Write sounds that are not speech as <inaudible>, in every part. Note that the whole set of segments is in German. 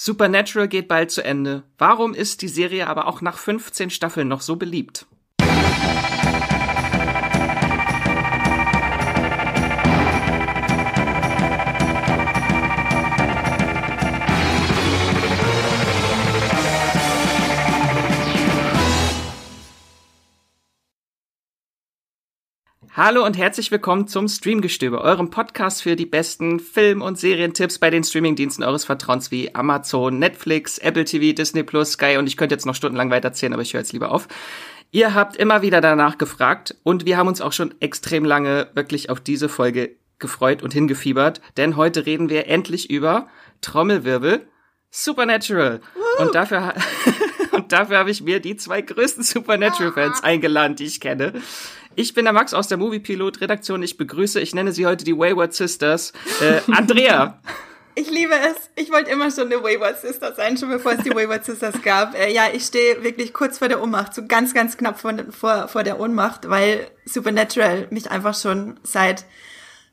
Supernatural geht bald zu Ende. Warum ist die Serie aber auch nach 15 Staffeln noch so beliebt? Hallo und herzlich willkommen zum Streamgestöber, eurem Podcast für die besten Film- und Serientipps bei den Streamingdiensten eures Vertrauens wie Amazon, Netflix, Apple TV, Disney Plus, Sky und ich könnte jetzt noch stundenlang weiterzählen, aber ich höre jetzt lieber auf. Ihr habt immer wieder danach gefragt und wir haben uns auch schon extrem lange wirklich auf diese Folge gefreut und hingefiebert, denn heute reden wir endlich über Trommelwirbel Supernatural. Und dafür, <laughs> und dafür habe ich mir die zwei größten Supernatural-Fans <laughs> eingeladen, die ich kenne. Ich bin der Max aus der Movie Pilot Redaktion. Ich begrüße, ich nenne sie heute die Wayward Sisters, äh, Andrea. <laughs> Ich liebe es. Ich wollte immer schon eine Wayward Sister sein, schon bevor es die Wayward Sisters gab. Äh, ja, ich stehe wirklich kurz vor der Ohnmacht, so ganz, ganz knapp vor, vor, vor der Ohnmacht, weil Supernatural mich einfach schon seit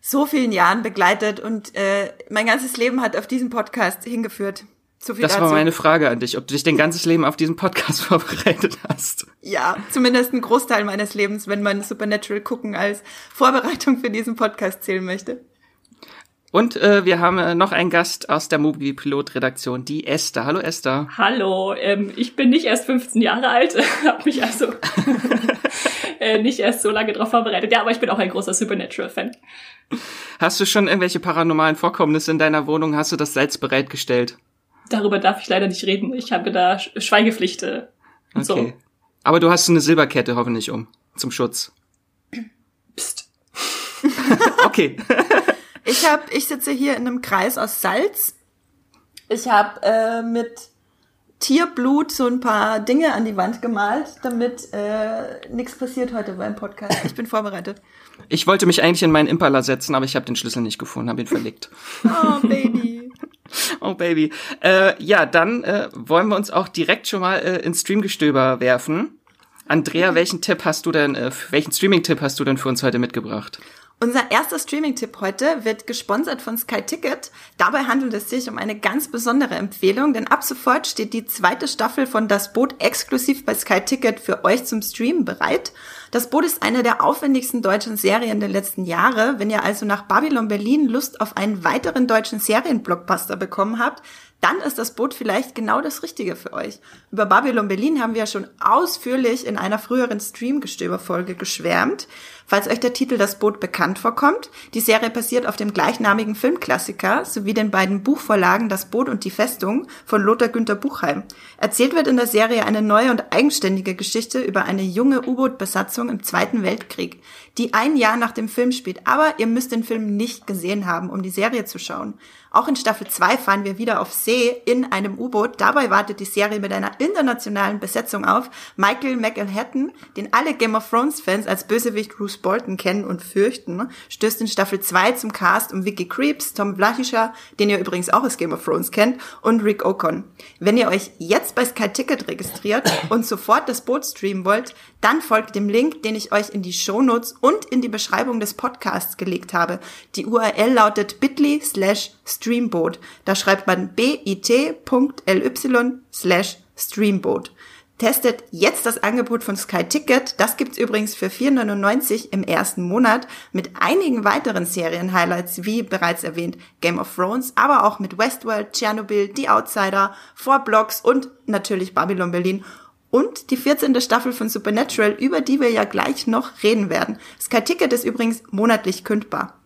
so vielen Jahren begleitet und äh, mein ganzes Leben hat auf diesen Podcast hingeführt. Das dazu. war meine Frage an dich, ob du dich dein ganzes Leben auf diesen Podcast <laughs> vorbereitet hast. Ja, zumindest ein Großteil meines Lebens, wenn man Supernatural gucken als Vorbereitung für diesen Podcast zählen möchte. Und äh, wir haben äh, noch einen Gast aus der Movie Pilot Redaktion, die Esther. Hallo Esther. Hallo, ähm, ich bin nicht erst 15 Jahre alt, <laughs> habe mich also <laughs> äh, nicht erst so lange darauf vorbereitet. Ja, aber ich bin auch ein großer Supernatural-Fan. Hast du schon irgendwelche paranormalen Vorkommnisse in deiner Wohnung? Hast du das Salz bereitgestellt? Darüber darf ich leider nicht reden. Ich habe da Schweigepflichte. Und okay. So. Aber du hast eine Silberkette hoffentlich um, zum Schutz. Psst. <laughs> okay. <laughs> ich hab, ich sitze hier in einem Kreis aus Salz. Ich habe äh, mit Tierblut so ein paar Dinge an die Wand gemalt, damit äh, nichts passiert heute beim Podcast. Ich bin vorbereitet. Ich wollte mich eigentlich in meinen Impala setzen, aber ich habe den Schlüssel nicht gefunden, habe ihn verlegt. <laughs> Oh, Baby. Oh Baby. Äh, ja, dann äh, wollen wir uns auch direkt schon mal äh, ins Streamgestöber werfen. Andrea, welchen Tipp hast du denn, äh, welchen Streaming-Tipp hast du denn für uns heute mitgebracht? Unser erster Streaming-Tipp heute wird gesponsert von Sky Ticket. Dabei handelt es sich um eine ganz besondere Empfehlung, denn ab sofort steht die zweite Staffel von Das Boot exklusiv bei Sky Ticket für euch zum Streamen bereit. Das Boot ist eine der aufwendigsten deutschen Serien der letzten Jahre. Wenn ihr also nach Babylon Berlin Lust auf einen weiteren deutschen Serienblockbuster bekommen habt, dann ist das Boot vielleicht genau das Richtige für euch. Über Babylon Berlin haben wir ja schon ausführlich in einer früheren Streamgestöber-Folge geschwärmt. Falls euch der Titel Das Boot bekannt vorkommt, die Serie basiert auf dem gleichnamigen Filmklassiker sowie den beiden Buchvorlagen Das Boot und die Festung von Lothar Günther Buchheim. Erzählt wird in der Serie eine neue und eigenständige Geschichte über eine junge U-Boot-Besatzung im Zweiten Weltkrieg, die ein Jahr nach dem Film spielt. Aber ihr müsst den Film nicht gesehen haben, um die Serie zu schauen. Auch in Staffel 2 fahren wir wieder auf See in einem U-Boot. Dabei wartet die Serie mit einer internationalen Besetzung auf. Michael McElhatton, den alle Game of Thrones Fans als Bösewicht Bruce Bolton kennen und fürchten, stößt in Staffel 2 zum Cast um Vicky Creeps, Tom Vlachischer, den ihr übrigens auch aus Game of Thrones kennt, und Rick Ocon. Wenn ihr euch jetzt bei Sky Ticket registriert <coughs> und sofort das Boot streamen wollt, dann folgt dem Link, den ich euch in die Shownotes und in die Beschreibung des Podcasts gelegt habe. Die URL lautet bit.ly slash streamboat. Da schreibt man bit.ly slash streamboat. Testet jetzt das Angebot von Sky Ticket. Das gibt's übrigens für 4,99 im ersten Monat mit einigen weiteren Serien-Highlights, wie bereits erwähnt Game of Thrones, aber auch mit Westworld, Chernobyl, The Outsider, Four Blocks und natürlich Babylon Berlin und die 14. Staffel von Supernatural, über die wir ja gleich noch reden werden. Sky Ticket ist übrigens monatlich kündbar.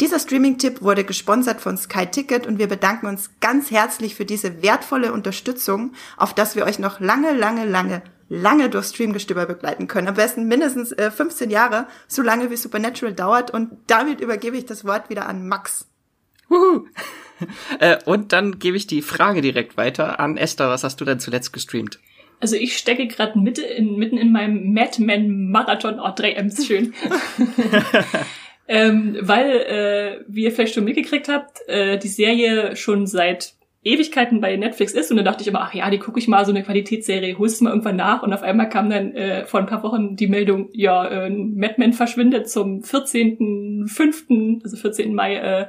Dieser Streaming-Tipp wurde gesponsert von Sky Ticket und wir bedanken uns ganz herzlich für diese wertvolle Unterstützung, auf das wir euch noch lange, lange, lange, lange durch Streamgestöber begleiten können. Am besten mindestens äh, 15 Jahre, so lange wie Supernatural dauert. Und damit übergebe ich das Wort wieder an Max. Wuhu. <laughs> äh, und dann gebe ich die Frage direkt weiter an Esther. Was hast du denn zuletzt gestreamt? Also ich stecke gerade mitten in, mitten in meinem Madman Marathon. Oh, 3 M's schön. <laughs> ähm, weil, äh, wie ihr vielleicht schon mitgekriegt habt, äh, die Serie schon seit Ewigkeiten bei Netflix ist und dann dachte ich immer, ach ja, die gucke ich mal, so eine Qualitätsserie, holst du mal irgendwann nach und auf einmal kam dann äh, vor ein paar Wochen die Meldung, ja, äh, Madman verschwindet zum 14.05., also 14. Mai äh,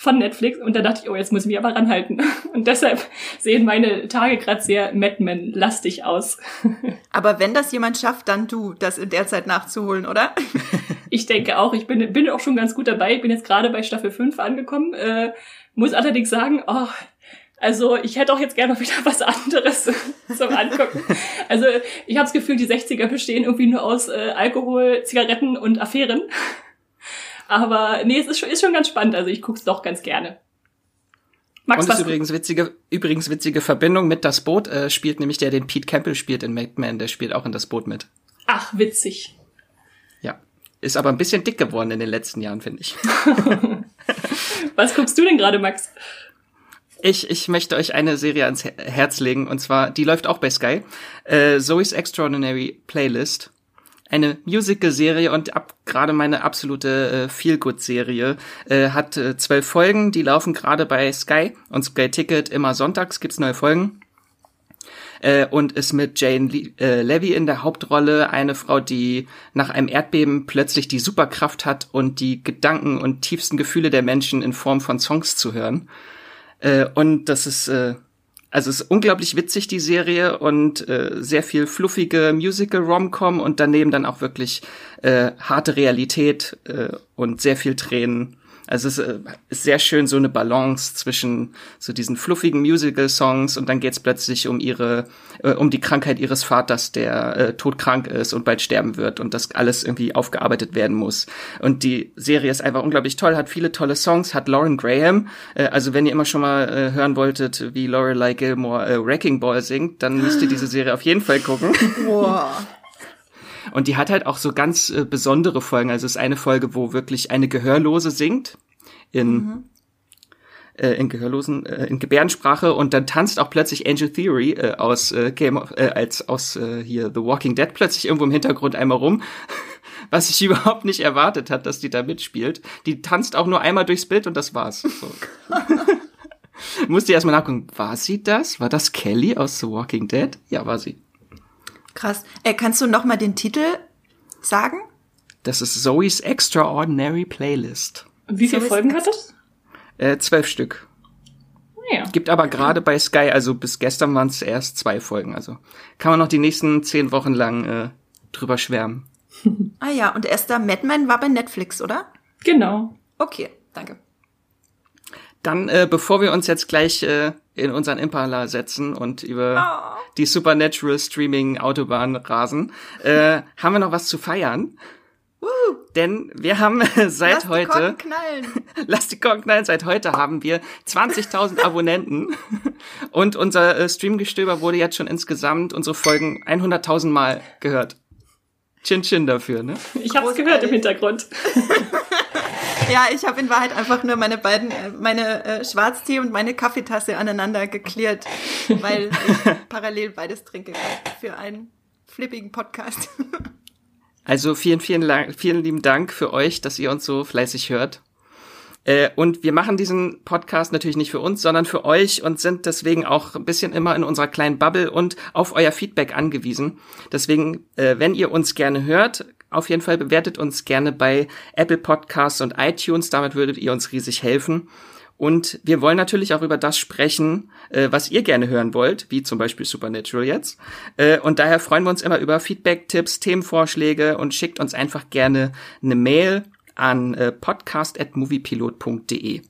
von Netflix und da dachte ich, oh, jetzt muss ich mich aber ranhalten. <laughs> Und deshalb sehen meine Tage gerade sehr Madman-lastig aus. <laughs> Aber wenn das jemand schafft, dann du, das in der Zeit nachzuholen, oder? <laughs> Ich denke auch, ich bin, bin auch schon ganz gut dabei. Ich bin jetzt gerade bei Staffel 5 angekommen. Äh, muss allerdings sagen, oh, also ich hätte auch jetzt gerne noch wieder was anderes zum Angucken. Also ich habe das Gefühl, die 60er bestehen irgendwie nur aus äh, Alkohol, Zigaretten und Affären. Aber nee, es ist schon, ist schon ganz spannend. Also ich guck's doch ganz gerne. Max, und ist übrigens witzige, übrigens witzige Verbindung mit das Boot äh, spielt nämlich der, den Pete Campbell spielt in Madman, der spielt auch in das Boot mit. Ach, witzig. Ja, ist aber ein bisschen dick geworden in den letzten Jahren, finde ich. <laughs> Was guckst du denn gerade, Max? Ich, ich möchte euch eine Serie ans Herz legen und zwar, die läuft auch bei Sky. Äh, Zoe's Extraordinary Playlist eine Musical-Serie und ab gerade meine absolute äh, Feel-Good-Serie äh, hat äh, zwölf Folgen, die laufen gerade bei Sky und Sky Ticket immer sonntags gibt's neue Folgen. Äh, und ist mit Jane Le äh, Levy in der Hauptrolle. Eine Frau, die nach einem Erdbeben plötzlich die Superkraft hat und die Gedanken und tiefsten Gefühle der Menschen in Form von Songs zu hören. Äh, und das ist äh, also es ist unglaublich witzig, die Serie, und äh, sehr viel fluffige Musical-Rom-Com und daneben dann auch wirklich äh, harte Realität äh, und sehr viel Tränen. Also es äh, ist sehr schön so eine Balance zwischen so diesen fluffigen Musical-Songs und dann geht's plötzlich um ihre, äh, um die Krankheit ihres Vaters, der äh, todkrank ist und bald sterben wird und das alles irgendwie aufgearbeitet werden muss. Und die Serie ist einfach unglaublich toll, hat viele tolle Songs, hat Lauren Graham. Äh, also wenn ihr immer schon mal äh, hören wolltet, wie Lorelei Gilmore äh, Wrecking Ball singt, dann müsst ihr diese Serie auf jeden Fall gucken. Wow. Und die hat halt auch so ganz äh, besondere Folgen. Also es ist eine Folge, wo wirklich eine Gehörlose singt in mhm. äh, in Gehörlosen, äh, in Gebärdensprache und dann tanzt auch plötzlich Angel Theory äh, aus äh, Game of, äh, als aus äh, hier The Walking Dead plötzlich irgendwo im Hintergrund einmal rum. <laughs> Was ich überhaupt nicht erwartet hat, dass die da mitspielt. Die tanzt auch nur einmal durchs Bild und das war's. So. <laughs> Musste erstmal nachgucken, war sie das? War das Kelly aus The Walking Dead? Ja, war sie. Krass. Äh, kannst du noch mal den Titel sagen? Das ist Zoe's Extraordinary Playlist. Wie viele so Folgen hat das? Äh, zwölf Stück. Ja. Gibt aber gerade bei Sky, also bis gestern waren es erst zwei Folgen. Also kann man noch die nächsten zehn Wochen lang äh, drüber schwärmen. ah ja, und erster Madman war bei Netflix, oder? Genau. Okay, danke. Dann, äh, bevor wir uns jetzt gleich äh, in unseren Impala setzen und über oh. die Supernatural Streaming Autobahn rasen, äh, <laughs> haben wir noch was zu feiern. Uh, denn wir haben seit Lass heute. Die Korken knallen. <laughs> Lass die Korken knallen. Seit heute haben wir 20.000 Abonnenten. <laughs> Und unser äh, Streamgestöber wurde jetzt schon insgesamt unsere Folgen 100.000 Mal gehört. Chin Chin dafür, ne? Ich hab's gehört im Hintergrund. <laughs> ja, ich habe in Wahrheit einfach nur meine beiden, äh, meine äh, Schwarztee und meine Kaffeetasse aneinander geklärt, <laughs> weil ich parallel beides trinke für einen flippigen Podcast. <laughs> Also vielen, vielen, vielen lieben Dank für euch, dass ihr uns so fleißig hört. Äh, und wir machen diesen Podcast natürlich nicht für uns, sondern für euch und sind deswegen auch ein bisschen immer in unserer kleinen Bubble und auf euer Feedback angewiesen. Deswegen, äh, wenn ihr uns gerne hört, auf jeden Fall bewertet uns gerne bei Apple Podcasts und iTunes. Damit würdet ihr uns riesig helfen. Und wir wollen natürlich auch über das sprechen, äh, was ihr gerne hören wollt, wie zum Beispiel Supernatural jetzt. Äh, und daher freuen wir uns immer über Feedback, Tipps, Themenvorschläge und schickt uns einfach gerne eine Mail an äh, podcast.moviepilot.de.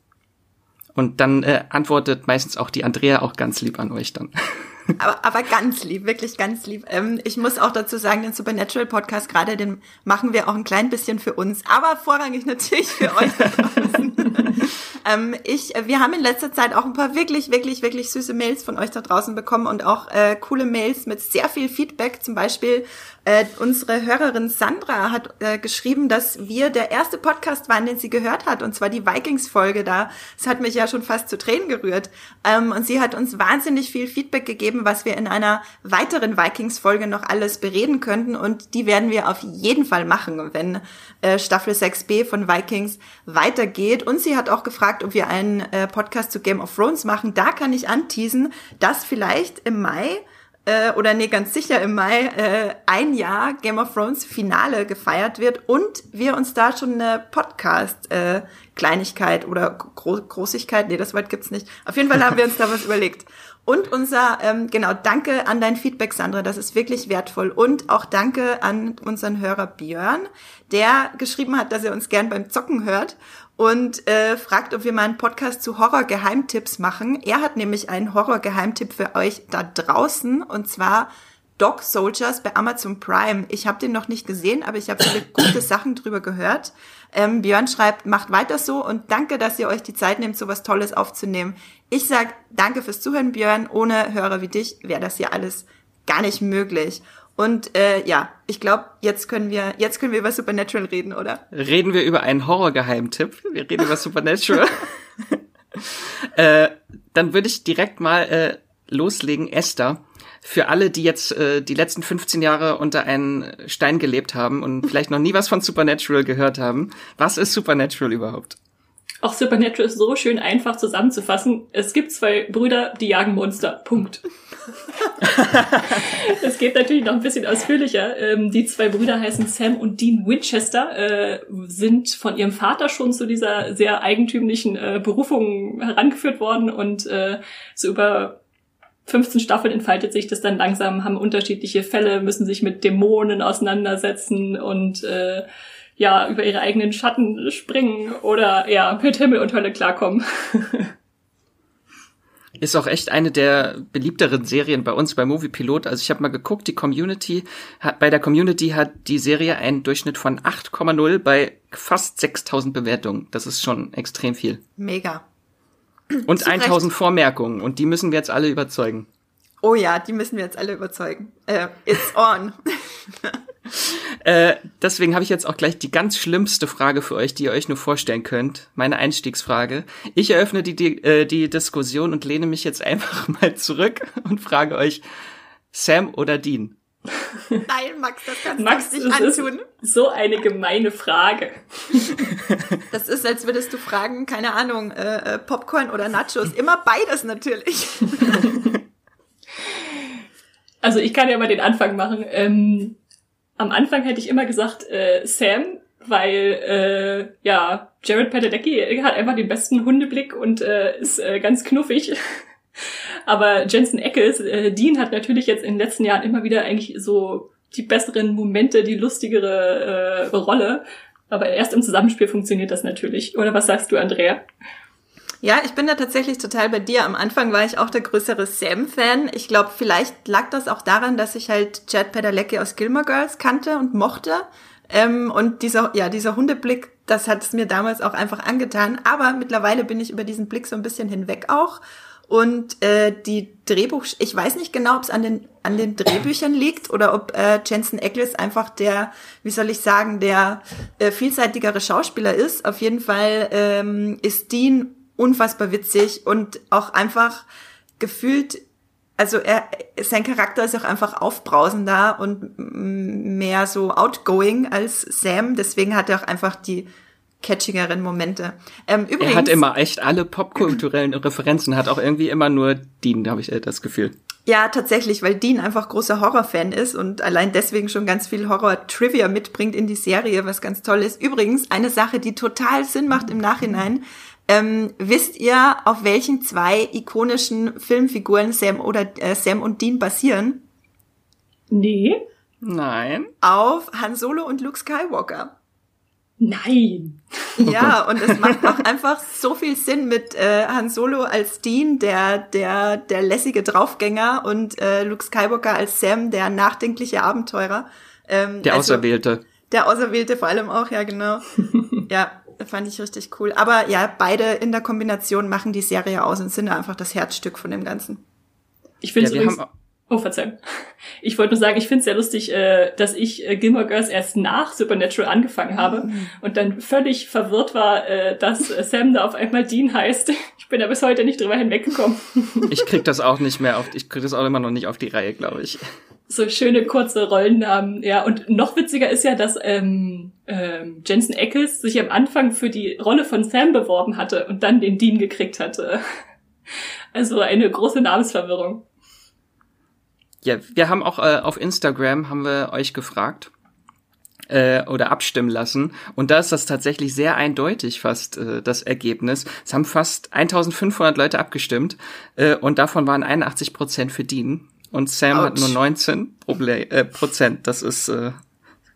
Und dann äh, antwortet meistens auch die Andrea auch ganz lieb an euch dann. <laughs> aber, aber ganz lieb, wirklich ganz lieb. Ähm, ich muss auch dazu sagen, den Supernatural Podcast gerade, den machen wir auch ein klein bisschen für uns, aber vorrangig natürlich für euch da draußen. <laughs> ähm, ich, äh, wir haben in letzter Zeit auch ein paar wirklich, wirklich, wirklich süße Mails von euch da draußen bekommen und auch äh, coole Mails mit sehr viel Feedback. Zum Beispiel äh, unsere Hörerin Sandra hat äh, geschrieben, dass wir der erste Podcast waren, den sie gehört hat, und zwar die Vikings-Folge da. Das hat mich ja schon fast zu Tränen gerührt. Ähm, und sie hat uns wahnsinnig viel Feedback gegeben, was wir in einer weiteren Vikings-Folge noch alles bereden könnten. Und die werden wir auf jeden Fall machen, wenn äh, Staffel 6b von Vikings weitergeht. Und sie hat auch gefragt, ob wir einen äh, Podcast zu Game of Thrones machen. Da kann ich anteasen, dass vielleicht im Mai äh, oder nee, ganz sicher im Mai äh, ein Jahr Game of Thrones Finale gefeiert wird und wir uns da schon eine Podcast äh, oder Gro Großigkeit, nee, das Wort gibt's nicht. Auf jeden Fall haben wir uns da was <laughs> überlegt. Und unser, ähm, genau, danke an dein Feedback, Sandra, das ist wirklich wertvoll. Und auch danke an unseren Hörer Björn, der geschrieben hat, dass er uns gern beim Zocken hört und äh, fragt, ob wir mal einen Podcast zu Horror-Geheimtipps machen. Er hat nämlich einen Horror-Geheimtipp für euch da draußen und zwar Dog Soldiers bei Amazon Prime. Ich habe den noch nicht gesehen, aber ich habe viele <coughs> gute Sachen drüber gehört. Ähm, Björn schreibt, macht weiter so und danke, dass ihr euch die Zeit nehmt, so was Tolles aufzunehmen. Ich sag danke fürs Zuhören, Björn. Ohne Hörer wie dich wäre das hier alles gar nicht möglich. Und äh, ja, ich glaube, jetzt können wir jetzt können wir über Supernatural reden, oder? Reden wir über einen Horrorgeheimtipp. Wir reden über Supernatural. <laughs> äh, dann würde ich direkt mal äh, loslegen, Esther für alle, die jetzt äh, die letzten 15 Jahre unter einen Stein gelebt haben und vielleicht noch nie was von Supernatural gehört haben, was ist Supernatural überhaupt? Auch Supernatural ist so schön einfach zusammenzufassen. Es gibt zwei Brüder, die jagen Monster. Punkt. <laughs> Es geht natürlich noch ein bisschen ausführlicher. Ähm, die zwei Brüder heißen Sam und Dean Winchester, äh, sind von ihrem Vater schon zu dieser sehr eigentümlichen äh, Berufung herangeführt worden und äh, so über 15 Staffeln entfaltet sich das dann langsam, haben unterschiedliche Fälle, müssen sich mit Dämonen auseinandersetzen und äh, ja, über ihre eigenen Schatten springen oder ja, mit Himmel und Hölle klarkommen. <laughs> Ist auch echt eine der beliebteren Serien bei uns bei Movie Pilot. Also ich habe mal geguckt, die Community hat bei der Community hat die Serie einen Durchschnitt von 8,0 bei fast 6000 Bewertungen. Das ist schon extrem viel. Mega. Und 1000 Vormerkungen und die müssen wir jetzt alle überzeugen. Oh ja, die müssen wir jetzt alle überzeugen. Äh, it's on. <laughs> äh, deswegen habe ich jetzt auch gleich die ganz schlimmste Frage für euch, die ihr euch nur vorstellen könnt. Meine Einstiegsfrage. Ich eröffne die, die, äh, die Diskussion und lehne mich jetzt <laughs> einfach mal zurück und frage euch, Sam oder Dean? Nein, Max, das kannst Max, du nicht antun. so eine gemeine Frage. <laughs> Das ist, als würdest du fragen, keine Ahnung, äh, äh, Popcorn oder Nachos. Immer beides natürlich. <laughs> Also ich kann ja mal den Anfang machen. Ähm, am Anfang hätte ich immer gesagt äh, Sam, weil äh, ja Jared Padalecki hat einfach den besten Hundeblick und äh, ist äh, ganz knuffig. <laughs> Aber Jensen Ackles, äh, Dean hat natürlich jetzt in den letzten Jahren immer wieder eigentlich so die besseren Momente, die lustigere äh, Rolle. Aber erst im Zusammenspiel funktioniert das natürlich. Oder was sagst du, Andrea? Ja, ich bin da tatsächlich total bei dir. Am Anfang war ich auch der größere Sam-Fan. Ich glaube, vielleicht lag das auch daran, dass ich halt Chad Padalecki aus Gilmore Girls kannte und mochte. Ähm, und dieser, ja, dieser Hundeblick, das hat es mir damals auch einfach angetan. Aber mittlerweile bin ich über diesen Blick so ein bisschen hinweg auch. Und äh, die Drehbuch, ich weiß nicht genau, ob es an den an den Drehbüchern liegt oder ob äh, Jensen Ackles einfach der, wie soll ich sagen, der äh, vielseitigere Schauspieler ist. Auf jeden Fall ähm, ist Dean unfassbar witzig und auch einfach gefühlt, also er, sein Charakter ist auch einfach aufbrausender und mehr so outgoing als Sam. Deswegen hat er auch einfach die catchigeren Momente. Ähm, übrigens, er hat immer echt alle popkulturellen Referenzen, hat auch irgendwie immer nur Dean, habe ich äh, das Gefühl. Ja, tatsächlich, weil Dean einfach großer Horrorfan ist und allein deswegen schon ganz viel Horror-Trivia mitbringt in die Serie, was ganz toll ist. Übrigens, eine Sache, die total Sinn macht im Nachhinein. Ähm, wisst ihr, auf welchen zwei ikonischen Filmfiguren Sam oder äh, Sam und Dean basieren? Nee. Nein. Auf Han Solo und Luke Skywalker. Nein. <laughs> Ja, und es macht auch einfach so viel Sinn mit äh, Han Solo als Dean, der der der lässige Draufgänger und äh, Luke Skywalker als Sam, der nachdenkliche Abenteurer. Ähm, der also, Auserwählte. Der Auserwählte vor allem auch, ja genau. <laughs> ja, fand ich richtig cool. Aber ja, beide in der Kombination machen die Serie aus und sind einfach das Herzstück von dem Ganzen. Ich finde ja, Oh, Verzeihung. Ich wollte nur sagen, ich finde es sehr lustig, äh, dass ich äh, Gilmore Girls erst nach Supernatural angefangen habe mhm. und dann völlig verwirrt war, äh, dass Sam da auf einmal Dean heißt. Ich bin da bis heute nicht drüber hinweggekommen. <laughs> Ich krieg das auch nicht mehr auf, ich krieg das auch immer noch nicht auf die Reihe, glaube ich. So schöne kurze Rollennamen, ja. Und noch witziger ist ja, dass ähm, ähm, Jensen Ackles sich am Anfang für die Rolle von Sam beworben hatte und dann den Dean gekriegt hatte. Also eine große Namensverwirrung. Ja, wir haben auch äh, auf Instagram haben wir euch gefragt äh, oder abstimmen lassen und da ist das tatsächlich sehr eindeutig fast äh, das Ergebnis. Es haben fast 1500 Leute abgestimmt äh, und davon waren 81 Prozent für Dean und Sam Ouch. hat nur 19 Proble äh, Prozent. Das ist äh,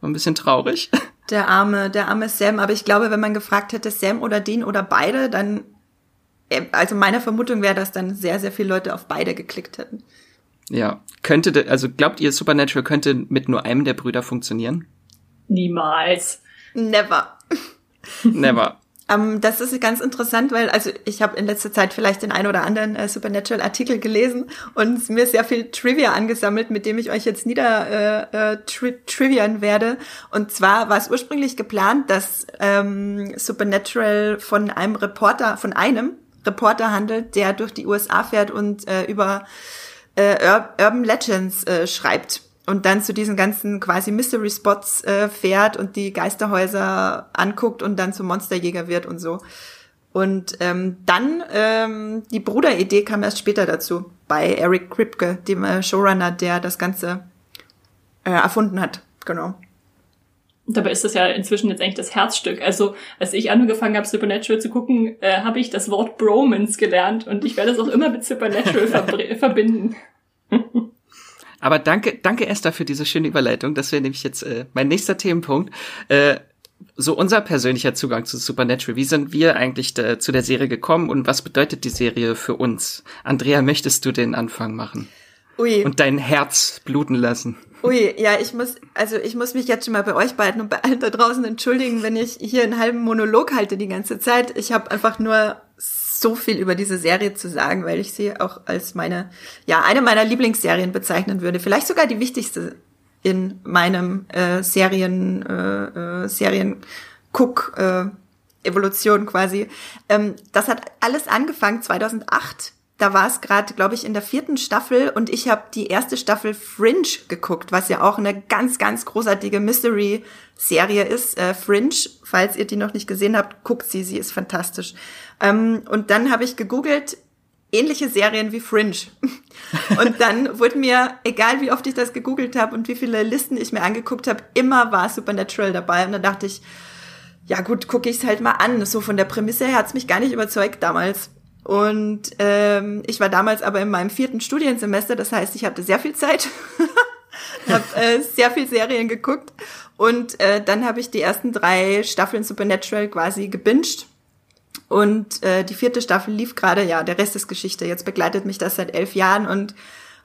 ein bisschen traurig. <laughs> Der arme, der arme Sam. Aber ich glaube, wenn man gefragt hätte, Sam oder Dean oder beide, dann, äh, also meine Vermutung wäre, dass dann sehr, sehr viele Leute auf beide geklickt hätten. Ja, könnte, also glaubt ihr, Supernatural könnte mit nur einem der Brüder funktionieren? Niemals. Never. <laughs> Never. Um, ähm, das ist ganz interessant, weil also ich habe in letzter Zeit vielleicht den ein oder anderen äh, Supernatural-Artikel gelesen und mir sehr viel Trivia angesammelt, mit dem ich euch jetzt nieder äh, äh, tri trivian werde. Und zwar war es ursprünglich geplant, dass ähm, Supernatural von einem Reporter, von einem Reporter handelt, der durch die USA fährt und äh, über äh, Urban Legends äh, schreibt und dann zu diesen ganzen quasi Mystery Spots äh, fährt und die Geisterhäuser anguckt und dann zum Monsterjäger wird und so. Und ähm, dann ähm, die Bruderidee kam erst später dazu bei Eric Kripke, dem äh, Showrunner, der das Ganze äh, erfunden hat. Genau. Dabei ist das ja inzwischen jetzt eigentlich das Herzstück. Also, als ich angefangen habe, Supernatural zu gucken, äh, habe ich das Wort Bromance gelernt und ich werde es auch immer mit Supernatural <laughs> verbinden. Aber danke, danke Esther für diese schöne Überleitung. Das wäre nämlich jetzt äh, mein nächster Themenpunkt. Äh, so unser persönlicher Zugang zu Supernatural. Wie sind wir eigentlich da, zu der Serie gekommen und was bedeutet die Serie für uns? Andrea, möchtest du den Anfang machen? Ui. Und dein Herz bluten lassen. Ui, ja, ich muss, also ich muss mich jetzt schon mal bei euch beiden und bei allen da draußen entschuldigen, wenn ich hier einen halben Monolog halte die ganze Zeit. Ich habe einfach nur so viel über diese Serie zu sagen, weil ich sie auch als meine, ja, eine meiner Lieblingsserien bezeichnen würde. Vielleicht sogar die wichtigste in meinem äh, Serien, äh, äh, Serien-Cook, äh, Evolution quasi. Ähm, das hat alles angefangen 2008 da war es gerade, glaube ich, in der vierten Staffel und ich habe die erste Staffel Fringe geguckt, was ja auch eine ganz, ganz großartige Mystery-Serie ist. Äh, Fringe, falls ihr die noch nicht gesehen habt, guckt sie, sie ist fantastisch. Ähm, und dann habe ich gegoogelt, ähnliche Serien wie Fringe. <laughs> Und dann wurde mir, egal wie oft ich das gegoogelt habe und wie viele Listen ich mir angeguckt habe, immer war Supernatural dabei. Und dann dachte ich, ja gut, gucke ich es halt mal an. So von der Prämisse her hat's mich gar nicht überzeugt damals. Und ähm, ich war damals aber in meinem vierten Studiensemester, das heißt, ich hatte sehr viel Zeit, <laughs> habe äh, sehr viel Serien geguckt und äh, dann habe ich die ersten drei Staffeln Supernatural quasi gebinged. Und äh, die vierte Staffel lief gerade, ja, der Rest ist Geschichte. Jetzt begleitet mich das seit elf Jahren und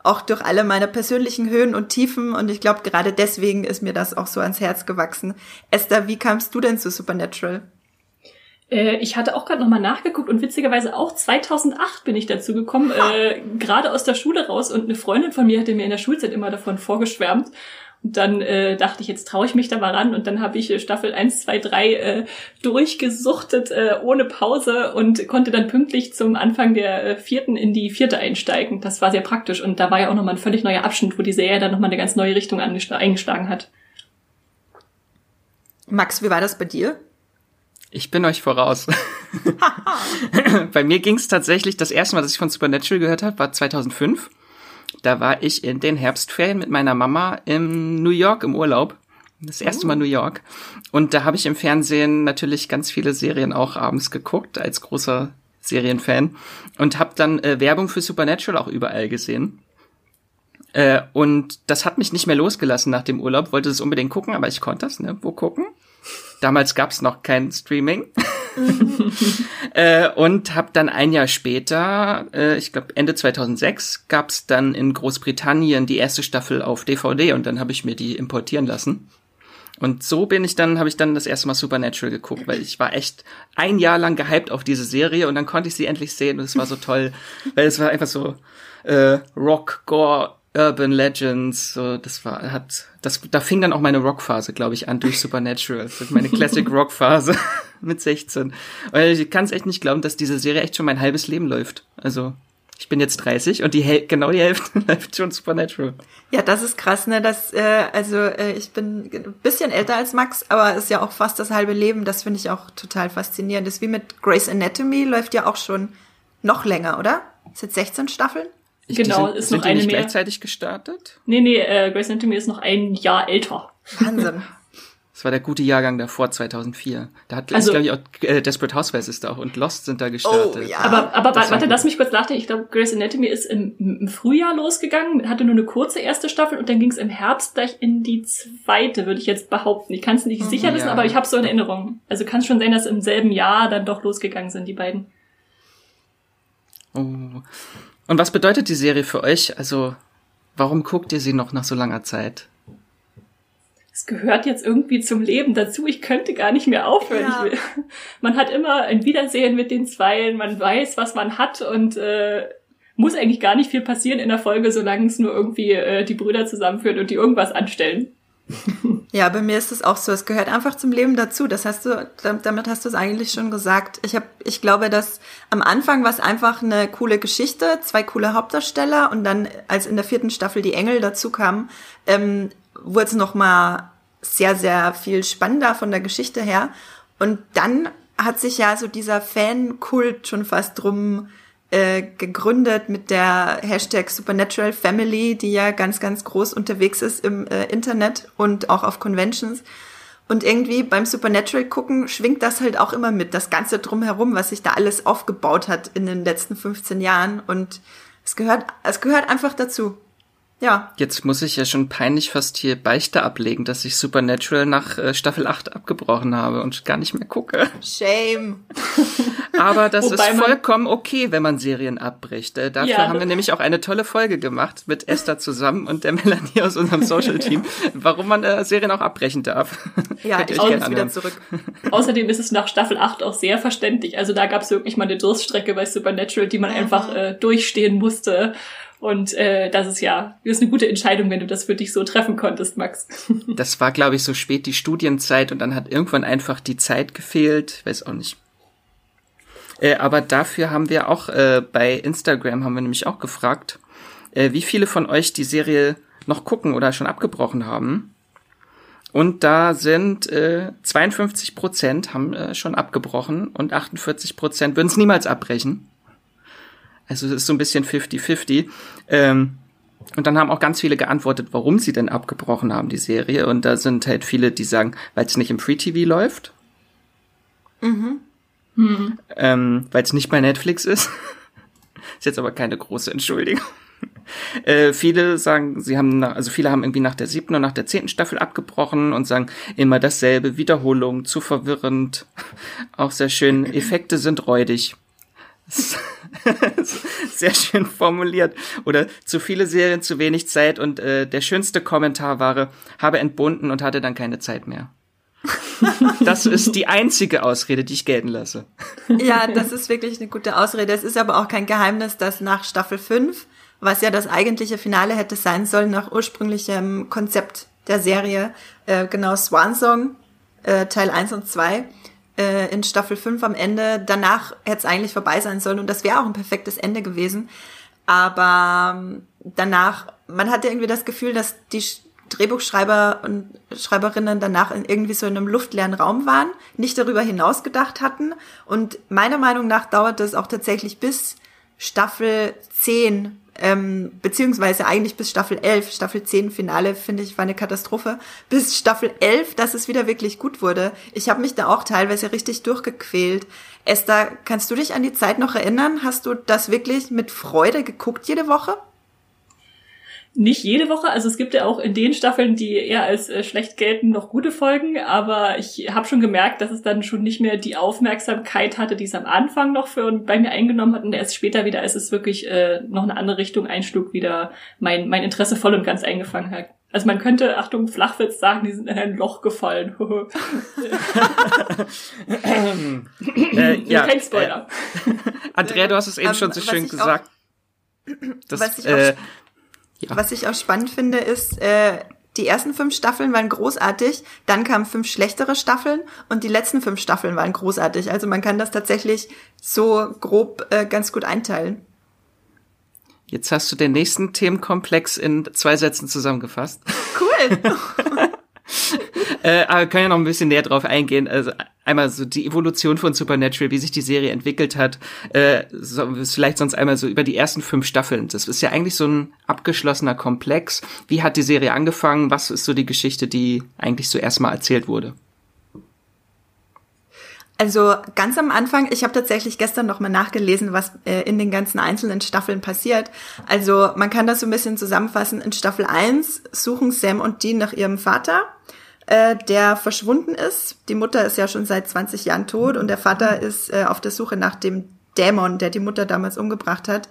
auch durch alle meine persönlichen Höhen und Tiefen. Und ich glaube, gerade deswegen ist mir das auch so ans Herz gewachsen. Esther, wie kamst du denn zu Supernatural? Äh, ich hatte auch gerade nochmal nachgeguckt und witzigerweise auch 2008 bin ich dazu gekommen, äh, gerade aus der Schule raus und eine Freundin von mir hatte mir in der Schulzeit immer davon vorgeschwärmt. Und dann äh, dachte ich, jetzt traue ich mich da mal ran und dann habe ich äh, Staffel 1, 2, 3 äh, durchgesuchtet äh, ohne Pause und konnte dann pünktlich zum Anfang der äh, vierten in die vierte einsteigen. Das war sehr praktisch und da war ja auch nochmal ein völlig neuer Abschnitt, wo die Serie dann nochmal eine ganz neue Richtung eingeschlagen hat. Max, wie war das bei dir? Ich bin euch voraus. <laughs> Bei mir ging es tatsächlich, das erste Mal, dass ich von Supernatural gehört habe, war 2005. Da war ich in den Herbstferien mit meiner Mama in New York im Urlaub. Das erste Mal oh. New York. Und da habe ich im Fernsehen natürlich ganz viele Serien auch abends geguckt, als großer Serienfan. Und habe dann äh, Werbung für Supernatural auch überall gesehen. Äh, und das hat mich nicht mehr losgelassen nach dem Urlaub. Wollte es unbedingt gucken, aber ich konnte das, ne? Wo gucken? Damals gab's noch kein Streaming. <laughs> äh, und habe dann ein Jahr später, äh, ich glaube Ende 2006, gab's dann in Großbritannien die erste Staffel auf DVD und dann habe ich mir die importieren lassen. Und so bin ich dann, habe ich dann das erste Mal Supernatural geguckt, weil ich war echt ein Jahr lang gehypt auf diese Serie und dann konnte ich sie endlich sehen und es war so toll, weil es war einfach so äh, Rock, Gore, Urban Legends, so, das war, hat, das, da fing dann auch meine Rockphase, glaube ich, an durch Supernatural. meine Classic Rock Phase <laughs> mit 16. Und ich kann es echt nicht glauben, dass diese Serie echt schon mein halbes Leben läuft. Also, ich bin jetzt 30 und die Häl genau die Hälfte <laughs> läuft schon Supernatural. Ja, das ist krass, ne? Das, äh, also äh, ich bin ein bisschen älter als Max, aber ist ja auch fast das halbe Leben. Das finde ich auch total faszinierend. Das ist wie mit Grey's Anatomy läuft ja auch schon noch länger, oder? Ist jetzt 16 Staffeln? Ich, Genau, die sind, ist sind noch die eine nicht mehr. gleichzeitig gestartet? Nee, nee, äh, Grey's Anatomy ist noch ein Jahr älter. Wahnsinn. <laughs> Das war der gute Jahrgang davor, 2004. Da hat, Also- glaube ich, auch äh, Desperate Housewives ist da auch und Lost sind da gestartet. Oh, ja. Aber, aber das war warte, lass mich kurz nachdenken. Ich glaube, Grey's Anatomy ist im, im Frühjahr losgegangen, hatte nur eine kurze erste Staffel und dann ging es im Herbst gleich in die zweite, würde ich jetzt behaupten. Ich kann es nicht sicher wissen, Ja. aber ich habe so in Erinnerung. Also kann es schon sein, dass im selben Jahr dann doch losgegangen sind, die beiden. Oh. Und was bedeutet die Serie für euch? Also, warum guckt ihr sie noch nach so langer Zeit? Es gehört jetzt irgendwie zum Leben dazu. Ich könnte gar nicht mehr aufhören. Ja. Ich will. <laughs> Man hat immer ein Wiedersehen mit den Zweien. Man weiß, was man hat und äh, muss eigentlich gar nicht viel passieren in der Folge, solange es nur irgendwie äh, die Brüder zusammenführt und die irgendwas anstellen. Ja, bei mir ist es auch so. Es gehört einfach zum Leben dazu. Das hast du, dam- damit hast du es eigentlich schon gesagt. Ich habe, ich glaube, dass am Anfang war es einfach eine coole Geschichte, zwei coole Hauptdarsteller und dann, als in der vierten Staffel die Engel dazu kamen, ähm, wurde es noch mal sehr, sehr viel spannender von der Geschichte her. Und dann hat sich ja so dieser Fankult schon fast drum äh, gegründet mit der Hashtag Supernatural Family, die ja ganz, ganz groß unterwegs ist im äh, Internet und auch auf Conventions. Und irgendwie beim Supernatural gucken schwingt das halt auch immer mit, das Ganze drumherum, was sich da alles aufgebaut hat in den letzten 15 Jahren. Und es gehört, es gehört einfach dazu. Ja, Jetzt muss ich ja schon peinlich fast hier Beichte ablegen, dass ich Supernatural nach äh, Staffel 8 abgebrochen habe und gar nicht mehr gucke. shame. <laughs> Aber das ist vollkommen okay, wenn man Serien abbricht. Äh, dafür Ja, haben wir nämlich auch eine tolle Folge gemacht mit Esther zusammen und der <laughs> Melanie aus unserem Social-Team, warum man äh, Serien auch abbrechen darf. Ja, ich gerne wieder anhören. zurück. <laughs> Außerdem ist es nach Staffel 8 auch sehr verständlich. Also da gab es wirklich mal eine Durststrecke bei Supernatural, die man einfach äh, durchstehen musste. Und äh, das ist ja, das ist eine gute Entscheidung, wenn du das für dich so treffen konntest, Max. <laughs> Das war, glaube ich, so spät die Studienzeit und dann hat irgendwann einfach die Zeit gefehlt. Weiß auch nicht. Äh, aber dafür haben wir auch äh, bei Instagram haben wir nämlich auch gefragt, äh, wie viele von euch die Serie noch gucken oder schon abgebrochen haben. Und da sind äh, 52 Prozent haben äh, schon abgebrochen und 48 Prozent würden es niemals abbrechen. Also es ist so ein bisschen 50-50. Ähm, und dann haben auch ganz viele geantwortet, warum sie denn abgebrochen haben, die Serie. Und da sind halt viele, die sagen, weil es nicht im Free TV läuft. Ähm, weil es nicht bei Netflix ist. <laughs> ist jetzt aber keine große Entschuldigung. <laughs> Äh, viele sagen, sie haben, nach, also viele haben irgendwie nach der siebten und nach der zehnten Staffel abgebrochen und sagen immer dasselbe, Wiederholung, zu verwirrend, <laughs> auch sehr schön, Effekte sind räudig. <laughs> Sehr schön formuliert. Oder zu viele Serien, zu wenig Zeit und äh, der schönste Kommentar war, habe entbunden und hatte dann keine Zeit mehr. <laughs> das ist die einzige Ausrede, die ich gelten lasse. Ja, das ist wirklich eine gute Ausrede. Es ist aber auch kein Geheimnis, dass nach Staffel 5, was ja das eigentliche Finale hätte sein sollen, nach ursprünglichem Konzept der Serie, äh, genau Swan Song, äh, Teil 1 und 2, äh, in Staffel 5 am Ende, danach hätte es eigentlich vorbei sein sollen und das wäre auch ein perfektes Ende gewesen. Aber ähm, danach, man hatte irgendwie das Gefühl, dass die Sch- Drehbuchschreiber und Schreiberinnen danach in irgendwie so in einem luftleeren Raum waren, nicht darüber hinaus gedacht hatten. Und meiner Meinung nach dauerte es auch tatsächlich bis Staffel 10, ähm, beziehungsweise eigentlich bis Staffel 11. Staffel 10 Finale, finde ich, war eine Katastrophe. Bis Staffel 11, dass es wieder wirklich gut wurde. Ich habe mich da auch teilweise richtig durchgequält. Esther, kannst du dich an die Zeit noch erinnern? Hast du das wirklich mit Freude geguckt jede Woche? Nicht jede Woche, also es gibt ja auch in den Staffeln, die eher als äh, schlecht gelten, noch gute Folgen, aber ich habe schon gemerkt, dass es dann schon nicht mehr die Aufmerksamkeit hatte, die es am Anfang noch für bei mir eingenommen hat und erst später wieder, als es wirklich äh, noch eine andere Richtung einschlug, wieder mein, mein Interesse voll und ganz eingefangen hat. Also man könnte, Achtung, Flachwitz sagen, die sind in ein Loch gefallen. <laughs> Äh, ja, Kein Spoiler. Äh, Andrea, du hast es eben Ähm, schon so schön auch- gesagt. <clears throat> Das, was ich äh, auch, Was ich auch spannend finde, ist, äh, die ersten fünf Staffeln waren großartig, dann kamen fünf schlechtere Staffeln und die letzten fünf Staffeln waren großartig. Also man kann das tatsächlich so grob äh, ganz gut einteilen. jetzt hast du den nächsten Themenkomplex in zwei Sätzen zusammengefasst. Cool. <laughs> <laughs> Äh, aber können ja noch ein bisschen näher drauf eingehen. Also einmal so die Evolution von Supernatural, wie sich die Serie entwickelt hat, äh, so, vielleicht sonst einmal so über die ersten fünf Staffeln. Das ist ja eigentlich so ein abgeschlossener Komplex. Wie hat die Serie angefangen? Was ist so die Geschichte, die eigentlich so erstmal erzählt wurde? Also ganz am Anfang, ich habe tatsächlich gestern noch mal nachgelesen, was äh, in den ganzen einzelnen Staffeln passiert. Also man kann das so ein bisschen zusammenfassen. In Staffel 1 suchen Sam und Dean nach ihrem Vater, äh, der verschwunden ist. Die Mutter ist ja schon seit 20 Jahren tot und der Vater ist äh, auf der Suche nach dem Dämon, der die Mutter damals umgebracht hat.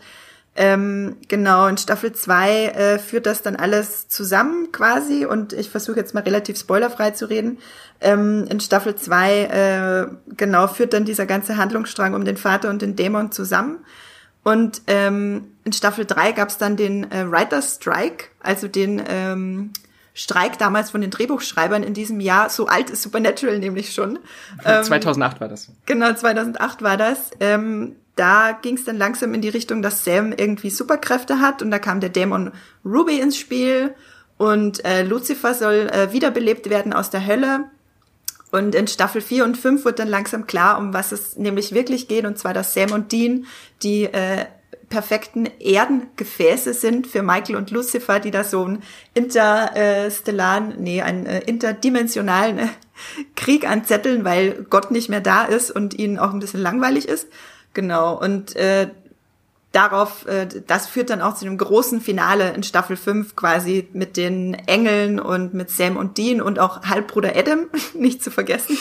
Ähm, genau, in Staffel 2 äh, führt das dann alles zusammen quasi und ich versuche jetzt mal relativ spoilerfrei zu reden. Ähm, in Staffel 2 äh, genau führt dann dieser ganze Handlungsstrang um den Vater und den Dämon zusammen. Und ähm, in Staffel 3 gab es dann den äh, Writer's Strike, also den ähm, Streik damals von den Drehbuchschreibern in diesem Jahr. So alt ist Supernatural nämlich schon. 2008 ähm, war das. Genau, 2008 war das. Ähm, da ging es dann langsam in die Richtung, dass Sam irgendwie Superkräfte hat und da kam der Dämon Ruby ins Spiel und äh, Lucifer soll äh, wiederbelebt werden aus der Hölle. Und in Staffel 4 und 5 wird dann langsam klar, um was es nämlich wirklich geht, und zwar, dass Sam und Dean die äh, perfekten Erdengefäße sind für Michael und Lucifer, die da so einen interstellaren, nee, einen äh, interdimensionalen äh, Krieg anzetteln, weil Gott nicht mehr da ist und ihnen auch ein bisschen langweilig ist. Genau. Und äh, darauf, äh, das führt dann auch zu einem großen Finale in Staffel 5 quasi mit den Engeln und mit Sam und Dean und auch Halbbruder Adam, <laughs> nicht zu vergessen.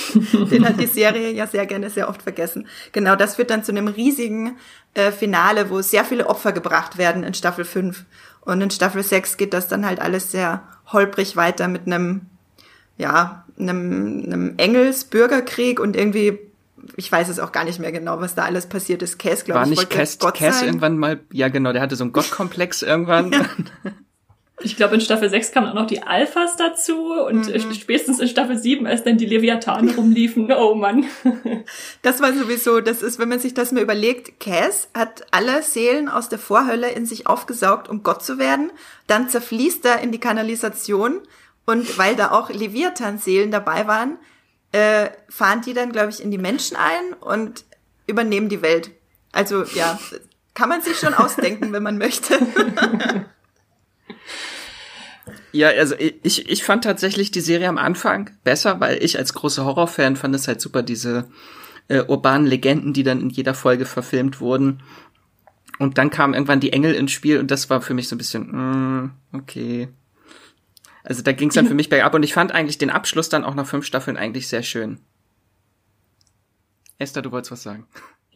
Den hat die Serie ja sehr gerne sehr oft vergessen. Genau, das führt dann zu einem riesigen äh, Finale, wo sehr viele Opfer gebracht werden in Staffel 5. Und in Staffel 6 geht das dann halt alles sehr holprig weiter mit einem, ja, einem, einem Engelsbürgerkrieg und irgendwie ich weiß es auch gar nicht mehr genau, was da alles passiert ist. Cass, glaube ich, nicht Cass, Gott Cass sein. irgendwann mal, ja genau, der hatte so einen Gottkomplex <laughs> irgendwann. Ja. Ich glaube, in Staffel 6 kamen auch noch die Alphas dazu und mhm. spätestens in Staffel 7, als dann die Leviathanen <laughs> rumliefen. Oh Mann. <laughs> Das war sowieso, das ist, wenn man sich das mal überlegt, Cass hat alle Seelen aus der Vorhölle in sich aufgesaugt, um Gott zu werden. Dann zerfließt er in die Kanalisation und weil da auch Leviathan-Seelen dabei waren, äh, fahren die dann, glaube ich, in die Menschen ein und übernehmen die Welt. Also ja, kann man sich schon <laughs> ausdenken, wenn man möchte. <laughs> Ja, also ich, ich fand tatsächlich die Serie am Anfang besser, weil ich als großer Horrorfan fand es halt super, diese äh, urbanen Legenden, die dann in jeder Folge verfilmt wurden. Und dann kamen irgendwann die Engel ins Spiel und das war für mich so ein bisschen, mm, okay. Also da ging es dann <laughs> für mich bergab und ich fand eigentlich den Abschluss dann auch nach fünf Staffeln eigentlich sehr schön. Esther, du wolltest was sagen.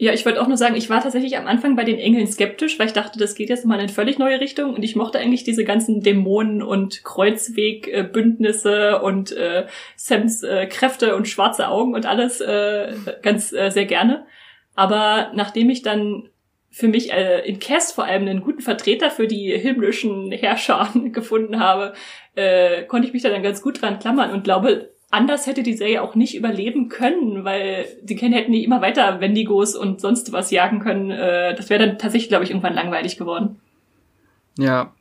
Ja, ich wollte auch nur sagen, ich war tatsächlich am Anfang bei den Engeln skeptisch, weil ich dachte, das geht jetzt mal in eine völlig neue Richtung und ich mochte eigentlich diese ganzen Dämonen und Kreuzwegbündnisse und äh, Sams äh, Kräfte und schwarze Augen und alles äh, ganz äh, sehr gerne. Aber nachdem ich dann für mich äh, in Cass vor allem einen guten Vertreter für die himmlischen Herrscher <laughs> gefunden habe, äh, konnte ich mich da dann ganz gut dran klammern und glaube, anders hätte die Serie auch nicht überleben können, weil die hätten die immer weiter Wendigos und sonst was jagen können. Äh, das wäre dann tatsächlich, glaube ich, irgendwann langweilig geworden. Ja.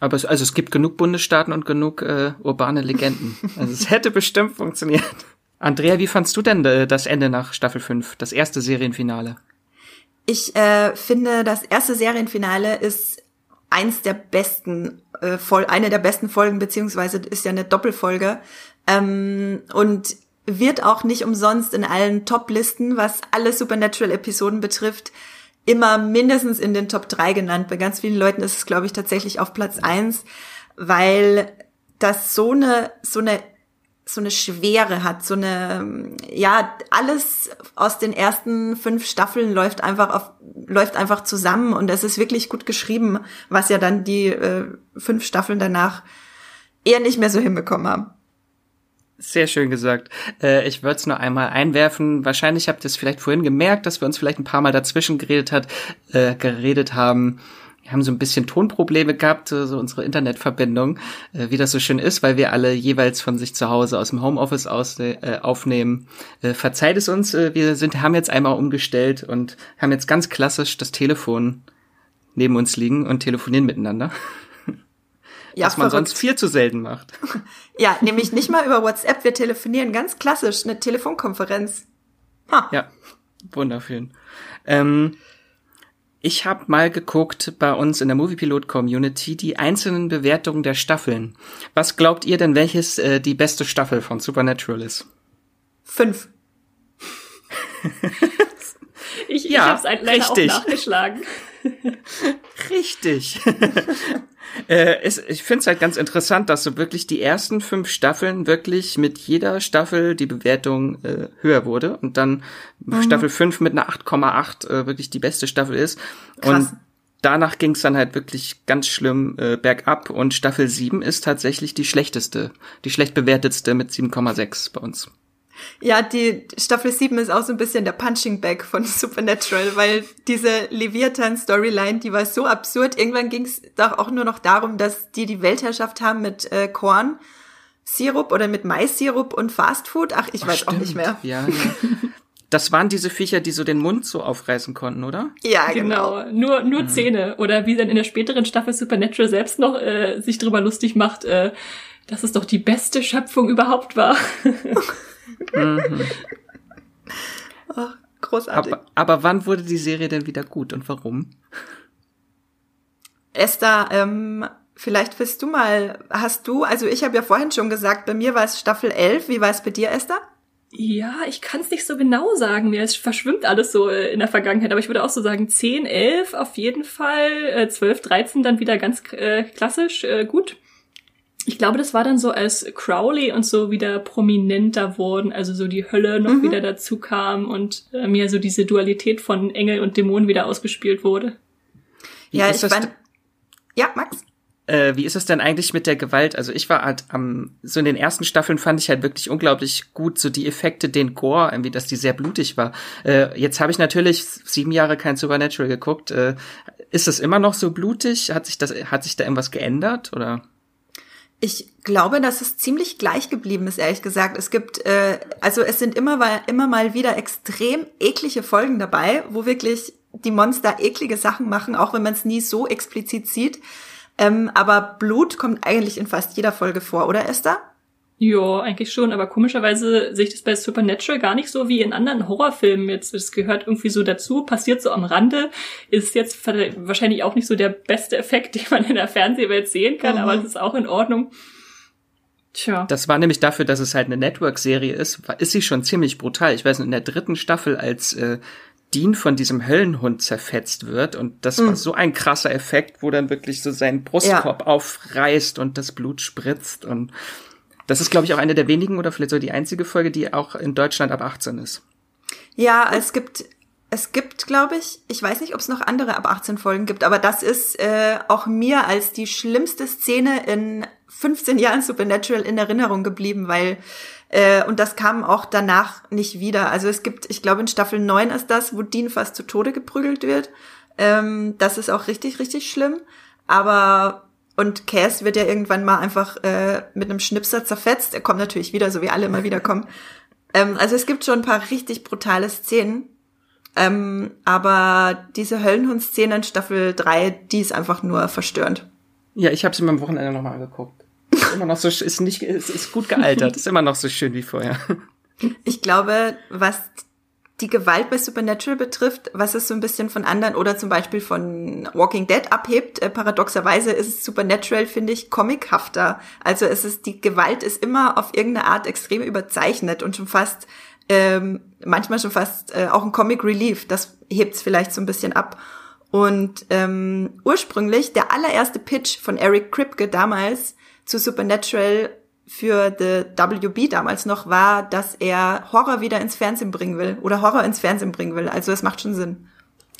Aber es, also es gibt genug Bundesstaaten und genug äh, urbane Legenden. Also es <laughs> hätte bestimmt funktioniert. Andrea, wie fandst du denn äh, das Ende nach Staffel 5, das erste Serienfinale? Ich äh, finde, das erste Serienfinale ist eins der besten, äh, voll, eine der besten Folgen, beziehungsweise ist ja eine Doppelfolge. Ähm, und wird auch nicht umsonst in allen Top-Listen, was alle Supernatural-Episoden betrifft, immer mindestens in den Top 3 genannt. Bei ganz vielen Leuten ist es, glaube ich, tatsächlich auf Platz 1, weil das so eine, so eine so eine Schwere hat, so eine, ja, alles aus den ersten fünf Staffeln läuft einfach auf, läuft einfach zusammen und es ist wirklich gut geschrieben, was ja dann die äh, fünf Staffeln danach eher nicht mehr so hinbekommen haben. Sehr schön gesagt. Äh, ich würde es nur einmal einwerfen. Wahrscheinlich habt ihr es vielleicht vorhin gemerkt, dass wir uns vielleicht ein paar Mal dazwischen geredet hat, äh, geredet haben wir haben so ein bisschen Tonprobleme gehabt, so unsere Internetverbindung, äh, wie das so schön ist, weil wir alle jeweils von sich zu Hause aus dem Homeoffice aus, äh, aufnehmen. Äh, verzeiht es uns, äh, wir sind, haben jetzt einmal umgestellt und haben jetzt ganz klassisch das Telefon neben uns liegen und telefonieren miteinander. <laughs> Ja, was man verrückt. sonst viel zu selten macht. <laughs> Ja, nämlich nicht mal über WhatsApp, wir telefonieren ganz klassisch, eine Telefonkonferenz. Ha. Ja, wunderschön. Ähm, ich habe mal geguckt bei uns in der Moviepilot-Community die einzelnen Bewertungen der Staffeln. Was glaubt ihr denn, welches äh, die beste Staffel von Supernatural ist? Fünf. <laughs> ich ja, ich habe es leider richtig. auch nachgeschlagen. <laughs> richtig. <laughs> äh, es, ich finde es halt ganz interessant, dass so wirklich die ersten fünf Staffeln wirklich mit jeder Staffel die Bewertung äh, höher wurde und dann mhm. Staffel 5 mit einer 8,8 äh, wirklich die beste Staffel ist. Krass. Und danach ging es dann halt wirklich ganz schlimm äh, bergab und Staffel 7 ist tatsächlich die schlechteste, die schlecht bewertetste mit 7,6 bei uns. Ja, die Staffel 7 ist auch so ein bisschen der Punching Bag von <laughs> Supernatural, weil diese Leviathan-Storyline, die war so absurd. Irgendwann ging es doch auch nur noch darum, dass die die Weltherrschaft haben mit äh, Korn. Sirup oder mit Mais-Sirup und Fastfood. Ach, ich Ach, weiß stimmt. auch nicht mehr. Ja, ja. Das waren diese Viecher, die so den Mund so aufreißen konnten, oder? Ja, genau. genau. Nur, nur mhm. Zähne. Oder wie dann in der späteren Staffel Supernatural selbst noch äh, sich drüber lustig macht, äh, dass es doch die beste Schöpfung überhaupt war. Mhm. Oh, großartig. Aber, aber, wann wurde die Serie denn wieder gut und warum? Esther, ähm, vielleicht willst du mal, hast du, also ich habe ja vorhin schon gesagt, bei mir war es Staffel 11, wie war es bei dir, Esther? Ja, ich kann es nicht so genau sagen. Mir verschwimmt alles so äh, in der Vergangenheit. Aber ich würde auch so sagen, 10, 11 auf jeden Fall, 12, äh, 13 dann wieder ganz äh, klassisch äh, gut ich glaube, das war dann so, als Crowley und so wieder prominenter wurden, also so die Hölle noch mhm. wieder dazu kam und äh, mir so diese Dualität von Engel und Dämonen wieder ausgespielt wurde. Wie ja, ich fand, ja, Max? Äh, wie ist es denn eigentlich mit der Gewalt? Also ich war halt am, so in den ersten Staffeln fand ich halt wirklich unglaublich gut, so die Effekte, den Gore, irgendwie, dass die sehr blutig war. Äh, jetzt habe ich natürlich sieben Jahre kein Supernatural geguckt. Äh, ist es immer noch so blutig? Hat sich das, hat sich da irgendwas geändert oder? Ich glaube, dass es ziemlich gleich geblieben ist, ehrlich gesagt. Es gibt, äh, also es sind immer, immer mal wieder extrem eklige Folgen dabei, wo wirklich die Monster eklige Sachen machen, auch wenn man es nie so explizit sieht. Ähm, aber Blut kommt eigentlich in fast jeder Folge vor, oder Esther? Ja, eigentlich schon, aber komischerweise sehe ich das bei Supernatural gar nicht so wie in anderen Horrorfilmen jetzt. Das gehört irgendwie so dazu, passiert so am Rande, ist jetzt wahrscheinlich auch nicht so der beste Effekt, <laughs> den man in der Fernsehwelt sehen kann, mhm. aber es ist auch in Ordnung. Tja. Das war nämlich dafür, dass es halt eine Network-Serie ist, ist sie schon ziemlich brutal. Ich weiß nicht, in der dritten Staffel, als äh, Dean von diesem Höllenhund zerfetzt wird und das mhm. war so ein krasser Effekt, wo dann wirklich so sein Brustkorb ja. aufreißt und das Blut spritzt und das ist, glaube ich, auch eine der wenigen oder vielleicht so die einzige Folge, die auch in Deutschland ab 18 ist. Ja, es gibt, es gibt, glaube ich, ich weiß nicht, ob es noch andere ab 18 Folgen gibt, aber das ist äh, auch mir als die schlimmste Szene in 15 Jahren Supernatural in Erinnerung geblieben, weil äh, und das kam auch danach nicht wieder. Also es gibt, ich glaube, in Staffel 9 ist das, wo Dean fast zu Tode geprügelt wird. Ähm, das ist auch richtig, richtig schlimm. Aber und Cass wird ja irgendwann mal einfach äh, mit einem Schnipser zerfetzt. Er kommt natürlich wieder, so wie alle immer wieder kommen. Ähm, also es gibt schon ein paar richtig brutale Szenen. Ähm, aber diese Höllenhund-Szene in Staffel 3, die ist einfach nur verstörend. Ja, ich habe sie mir am Wochenende nochmal angeguckt. Ist immer noch so, ist nicht, ist, ist gut gealtert. ist immer noch so schön wie vorher. Ich glaube, was die Gewalt bei Supernatural betrifft, was es so ein bisschen von anderen oder zum Beispiel von Walking Dead abhebt, äh, paradoxerweise ist Supernatural, finde ich, comichafter. Also es ist, die Gewalt ist immer auf irgendeine Art extrem überzeichnet und schon fast, ähm, manchmal schon fast äh, auch ein Comic Relief. Das hebt es vielleicht so ein bisschen ab. Und ähm, ursprünglich, der allererste Pitch von Eric Kripke damals zu Supernatural für The WB damals noch war, dass er Horror wieder ins Fernsehen bringen will oder Horror ins Fernsehen bringen will. Also es macht schon Sinn.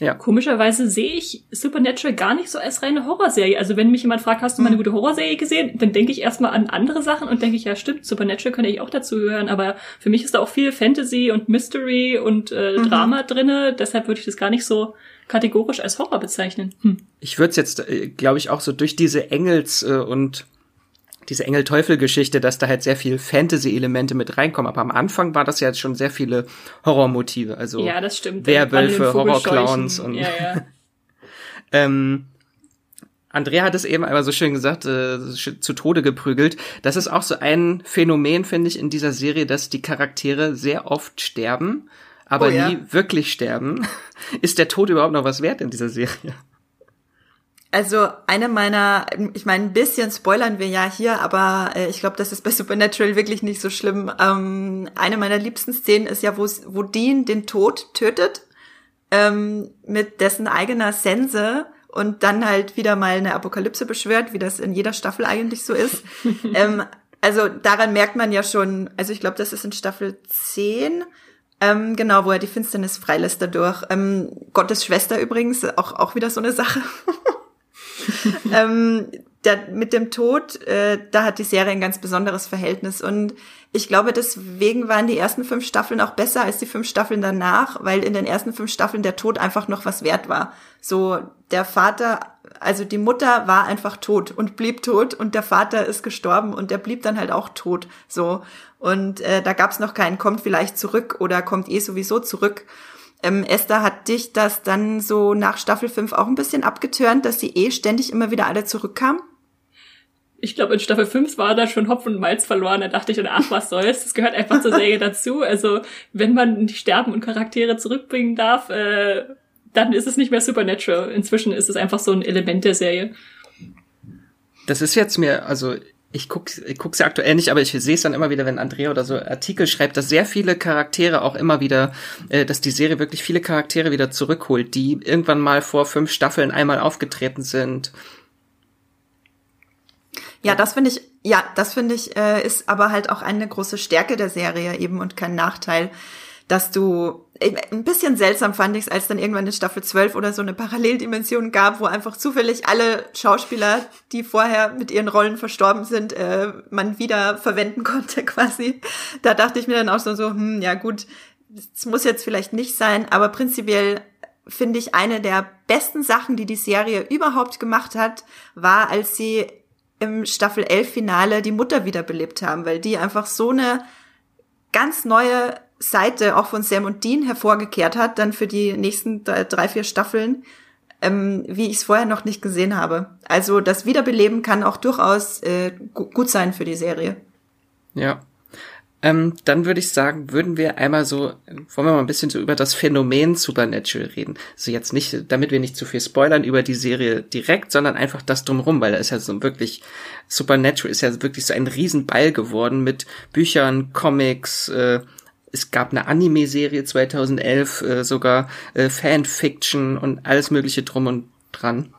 Ja. Komischerweise sehe ich Supernatural gar nicht so als reine Horrorserie. Also wenn mich jemand fragt, hast du mal eine hm. gute Horrorserie gesehen, dann denke ich erstmal an andere Sachen und denke ich, ja stimmt, Supernatural könnte ich auch dazu gehören, aber für mich ist da auch viel Fantasy und Mystery und äh, mhm. Drama drinne, deshalb würde ich das gar nicht so kategorisch als Horror bezeichnen. Hm. Ich würde es jetzt, äh, glaube ich, auch so durch diese Engels- äh, und diese Engel-Teufel-Geschichte, dass da halt sehr viel Fantasy-Elemente mit reinkommen. Aber am Anfang war das ja jetzt schon sehr viele Horrormotive. Also ja, das stimmt. Werwölfe, Horrorclowns und ja, ja. <laughs> ähm, Andrea hat es eben einmal so schön gesagt, äh, zu Tode geprügelt. Das ist auch so ein Phänomen, finde ich, in dieser Serie, dass die Charaktere sehr oft sterben aber Oh ja. nie wirklich sterben. <laughs> Ist der Tod überhaupt noch was wert in dieser Serie? Also eine meiner, ich meine, ein bisschen spoilern wir ja hier, aber äh, ich glaube, das ist bei Supernatural wirklich nicht so schlimm. Ähm, eine meiner liebsten Szenen ist ja, wo Dean den Tod tötet ähm, mit dessen eigener Sense und dann halt wieder mal eine Apokalypse beschwört, wie das in jeder Staffel eigentlich so ist. <laughs> ähm, also daran merkt man ja schon, also ich glaube, das ist in Staffel 10, ähm, genau, wo er die Finsternis freilässt dadurch. Ähm, Gottes Schwester übrigens, auch, auch wieder so eine Sache. <laughs> <laughs> ähm, der, mit dem Tod, äh, da hat die Serie ein ganz besonderes Verhältnis. Und ich glaube, deswegen waren die ersten fünf Staffeln auch besser als die fünf Staffeln danach, weil in den ersten fünf Staffeln der Tod einfach noch was wert war. So, der Vater, also die Mutter war einfach tot und blieb tot und der Vater ist gestorben und der blieb dann halt auch tot. So. Und äh, da gab's noch keinen, kommt vielleicht zurück oder kommt eh sowieso zurück. Ähm, Esther, hat dich das dann so nach Staffel 5 auch ein bisschen abgetörnt, dass sie eh ständig immer wieder alle zurückkamen? Ich glaube, in Staffel 5 war da schon Hopf und Malz verloren. Da dachte ich dann, ach, was soll's. Das gehört einfach zur Serie dazu. Also, wenn man nicht sterben und Charaktere zurückbringen darf, äh, dann ist es nicht mehr Supernatural. Inzwischen ist es einfach so ein Element der Serie. Das ist jetzt mir, also ich guck, ich guck's ja aktuell nicht, aber ich sehe es dann immer wieder, wenn Andrea oder so Artikel schreibt, dass sehr viele Charaktere auch immer wieder, äh, dass die Serie wirklich viele Charaktere wieder zurückholt, die irgendwann mal vor fünf Staffeln einmal aufgetreten sind. Ja, das finde ich, ja, das finde ich, äh, ist aber halt auch eine große Stärke der Serie eben und kein Nachteil, dass du, ein bisschen seltsam fand ich es, als dann irgendwann in Staffel 12 oder so eine Paralleldimension gab, wo einfach zufällig alle Schauspieler, die vorher mit ihren Rollen verstorben sind, äh, man wieder verwenden konnte <laughs> quasi. Da dachte ich mir dann auch so, so hm, ja gut, es muss jetzt vielleicht nicht sein, aber prinzipiell finde ich eine der besten Sachen, die die Serie überhaupt gemacht hat, war, als sie im Staffel 11 Finale die Mutter wiederbelebt haben, weil die einfach so eine ganz neue Seite auch von Sam und Dean hervorgekehrt hat, dann für die nächsten drei, vier Staffeln, ähm, wie ich es vorher noch nicht gesehen habe. Also das Wiederbeleben kann auch durchaus äh, gu gut sein für die Serie. Ja. Ähm, dann würde ich sagen, würden wir einmal so, wollen wir mal ein bisschen so über das Phänomen Supernatural reden. Also jetzt nicht, damit wir nicht zu viel spoilern über die Serie direkt, sondern einfach das drumrum, weil da ist ja so wirklich, Supernatural ist ja wirklich so ein Riesenball geworden mit Büchern, Comics, äh, es gab eine Anime-Serie 2011, äh, sogar äh, Fanfiction und alles mögliche drum und dran.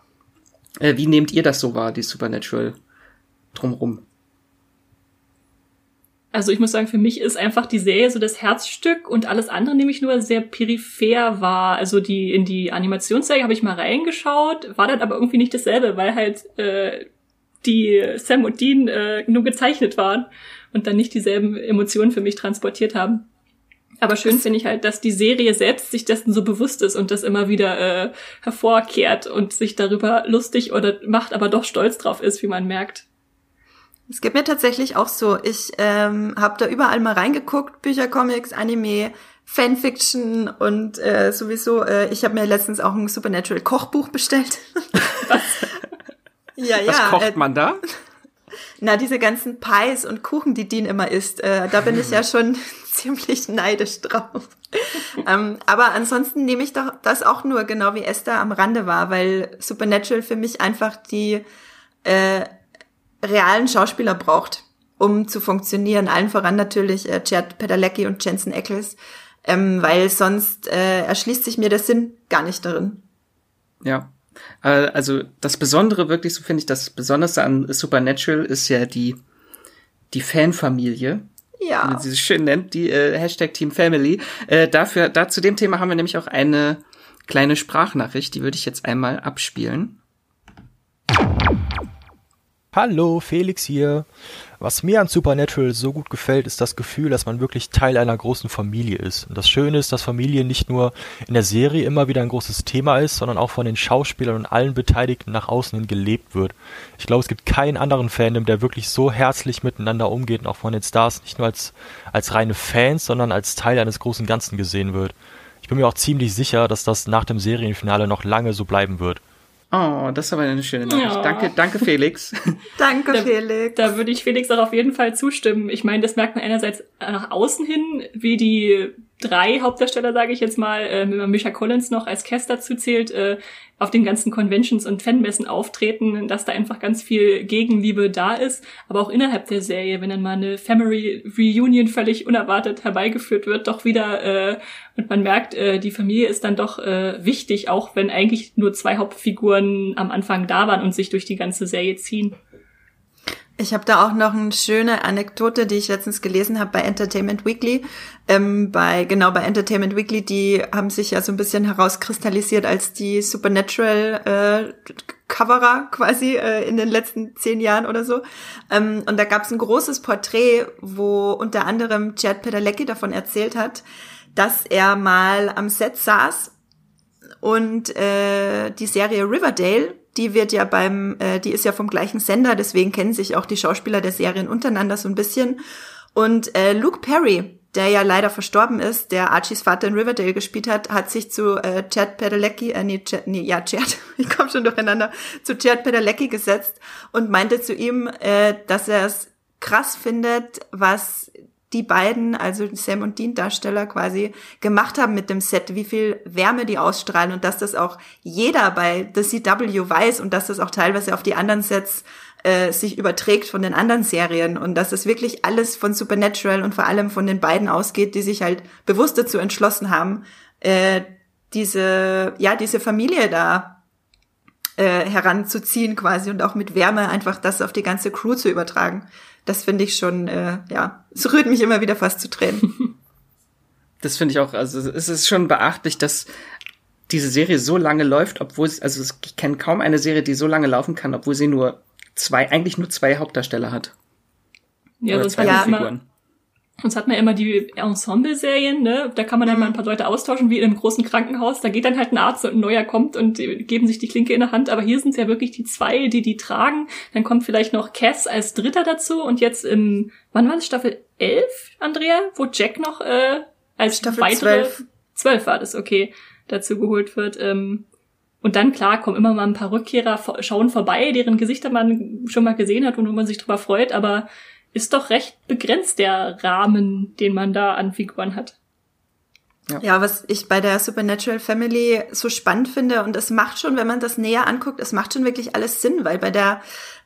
Äh, wie nehmt ihr das so wahr, die Supernatural drumrum? Also ich muss sagen, für mich ist einfach die Serie so das Herzstück und alles andere nämlich nur sehr peripher war. Also die in die Animationsserie habe ich mal reingeschaut, war dann aber irgendwie nicht dasselbe, weil halt äh, die Sam und Dean äh, nur gezeichnet waren und dann nicht dieselben Emotionen für mich transportiert haben. Aber schön finde ich halt, dass die Serie selbst sich dessen so bewusst ist und das immer wieder äh, hervorkehrt und sich darüber lustig oder macht, aber doch stolz drauf ist, wie man merkt. Es geht mir tatsächlich auch so. Ich ähm, habe da überall mal reingeguckt, Bücher, Comics, Anime, Fanfiction und äh, sowieso, äh, ich habe mir letztens auch ein Supernatural Kochbuch bestellt. <laughs> Was? <laughs> ja, Was ja. kocht äh, man da? Na, diese ganzen Pies und Kuchen, die Dean immer isst, äh, da bin ich ja <laughs> schon ziemlich neidisch drauf. ähm, aber ansonsten nehme ich doch das auch nur genau wie Esther am Rande war, weil Supernatural für mich einfach die äh, realen Schauspieler braucht, um zu funktionieren. Allen voran natürlich äh, Chad Padalecki und Jensen Ackles, ähm, weil sonst äh, erschließt sich mir der Sinn gar nicht darin. Ja. Äh, Also das Besondere wirklich, so finde ich, das Besonderste an Supernatural ist ja die, die Fanfamilie, Ja. man sie so schön nennt, die äh, Hashtag Team Family. Äh, dafür, da zu dem Thema haben wir nämlich auch eine kleine Sprachnachricht, die würde ich jetzt einmal abspielen. Hallo, Felix hier. Was mir an Supernatural so gut gefällt, ist das Gefühl, dass man wirklich Teil einer großen Familie ist. Und das Schöne ist, dass Familie nicht nur in der Serie immer wieder ein großes Thema ist, sondern auch von den Schauspielern und allen Beteiligten nach außen hin gelebt wird. Ich glaube, es gibt keinen anderen Fandom, der wirklich so herzlich miteinander umgeht und auch von den Stars nicht nur als, als reine Fans, sondern als Teil eines großen Ganzen gesehen wird. Ich bin mir auch ziemlich sicher, dass das nach dem Serienfinale noch lange so bleiben wird. Oh, das ist aber eine schöne Nachricht. Ja. Danke, danke Felix. <laughs> Danke, Da- Felix. Da würde ich Felix auch auf jeden Fall zustimmen. Ich meine, das merkt man einerseits nach außen hin, wie die drei Hauptdarsteller, sage ich jetzt mal, äh, wenn man Misha Collins noch als Cast dazu zählt, äh, auf den ganzen Conventions und Fanmessen auftreten, dass da einfach ganz viel Gegenliebe da ist. Aber auch innerhalb der Serie, wenn dann mal eine Family Reunion völlig unerwartet herbeigeführt wird, doch wieder äh, und man merkt, äh, die Familie ist dann doch äh, wichtig, auch wenn eigentlich nur zwei Hauptfiguren am Anfang da waren und sich durch die ganze Serie ziehen. Ich habe da auch noch eine schöne Anekdote, die ich letztens gelesen habe bei Entertainment Weekly. Ähm, bei genau bei Entertainment Weekly, die haben sich ja so ein bisschen herauskristallisiert als die Supernatural äh, Coverer quasi äh, in den letzten zehn Jahren oder so. Ähm, und da gab es ein großes Porträt, wo unter anderem Chad Padalecki davon erzählt hat, dass er mal am Set saß und äh, die Serie Riverdale die wird ja beim, äh, die ist ja vom gleichen Sender, deswegen kennen sich auch die Schauspieler der Serien untereinander so ein bisschen. Und äh, Luke Perry, der ja leider verstorben ist, der Archies Vater in Riverdale gespielt hat, hat sich zu äh, Chad Padalecki, äh, nee, Chad, nee, ja, Chad, <laughs> ich komme schon durcheinander, zu Chad Padalecki gesetzt und meinte zu ihm, äh, dass er es krass findet, was die beiden, also Sam und Dean Darsteller quasi gemacht haben mit dem Set, wie viel Wärme die ausstrahlen und dass das auch jeder bei The CW weiß und dass das auch teilweise auf die anderen Sets äh, sich überträgt von den anderen Serien und dass das wirklich alles von Supernatural und vor allem von den beiden ausgeht, die sich halt bewusst dazu entschlossen haben, äh, diese, ja, diese Familie da äh, heranzuziehen quasi und auch mit Wärme einfach das auf die ganze Crew zu übertragen das finde ich schon, äh, ja, es rührt mich immer wieder fast zu Tränen. <laughs> Das finde ich auch, also es ist schon beachtlich, dass diese Serie so lange läuft, obwohl es, also ich kenne kaum eine Serie, die so lange laufen kann, obwohl sie nur zwei, eigentlich nur zwei Hauptdarsteller hat. Ja, Oder das zwei war Figuren. Sonst hat man immer die Ensemble-Serien, ne? Da kann man dann mal ein paar Leute austauschen, wie in einem großen Krankenhaus. Da geht dann halt ein Arzt und ein neuer kommt und geben sich die Klinke in der Hand. Aber hier sind es ja wirklich die zwei, die die tragen. Dann kommt vielleicht noch Cass als Dritter dazu. Und jetzt im, wann war das, Staffel 11, Andrea? Wo Jack noch äh, als Staffel weitere... 12. 12 war das, okay, dazu geholt wird. Ähm, und dann, klar, kommen immer mal ein paar Rückkehrer, schauen vorbei, deren Gesichter man schon mal gesehen hat und wo man sich drüber freut. Aber ist doch recht begrenzt der Rahmen, den man da an Figuren hat. Ja. ja, was ich bei der Supernatural Family so spannend finde, und es macht schon, wenn man das näher anguckt, es macht schon wirklich alles Sinn, weil bei der,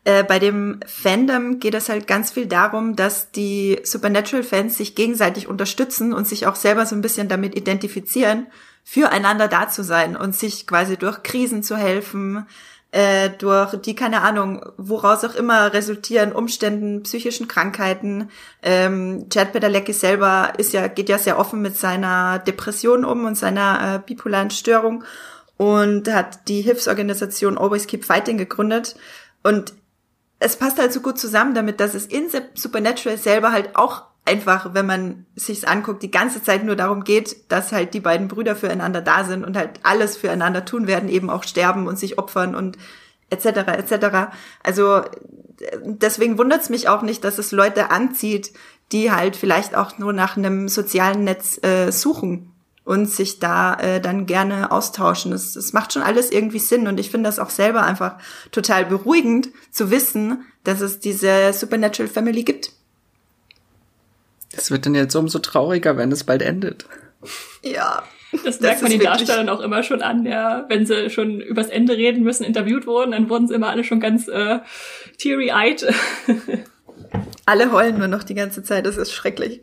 äh, bei dem Fandom geht es halt ganz viel darum, dass die Supernatural-Fans sich gegenseitig unterstützen und sich auch selber so ein bisschen damit identifizieren, füreinander da zu sein und sich quasi durch Krisen zu helfen, äh, durch die, keine Ahnung, woraus auch immer resultieren, Umständen, psychischen Krankheiten. Ähm, Chad Padalecki selber ist ja, geht ja sehr offen mit seiner Depression um und seiner äh, bipolaren Störung und hat die Hilfsorganisation Always Keep Fighting gegründet. Und es passt halt so gut zusammen damit, dass es in Supernatural selber halt auch einfach, wenn man sich's anguckt, die ganze Zeit nur darum geht, dass halt die beiden Brüder füreinander da sind und halt alles füreinander tun werden, eben auch sterben und sich opfern und etc. etc. Also deswegen wundert's mich auch nicht, dass es Leute anzieht, die halt vielleicht auch nur nach einem sozialen Netz äh, suchen und sich da äh, dann gerne austauschen. Es, es macht schon alles irgendwie Sinn und ich finde das auch selber einfach total beruhigend zu wissen, dass es diese Supernatural Family gibt. Es wird dann jetzt umso trauriger, wenn es bald endet. Ja. Das merkt das man den Darstellern auch immer schon an, ja. Wenn sie schon übers Ende reden müssen, interviewt wurden, dann wurden sie immer alle schon ganz äh, teary-eyed. <laughs> alle heulen nur noch die ganze Zeit, das ist schrecklich.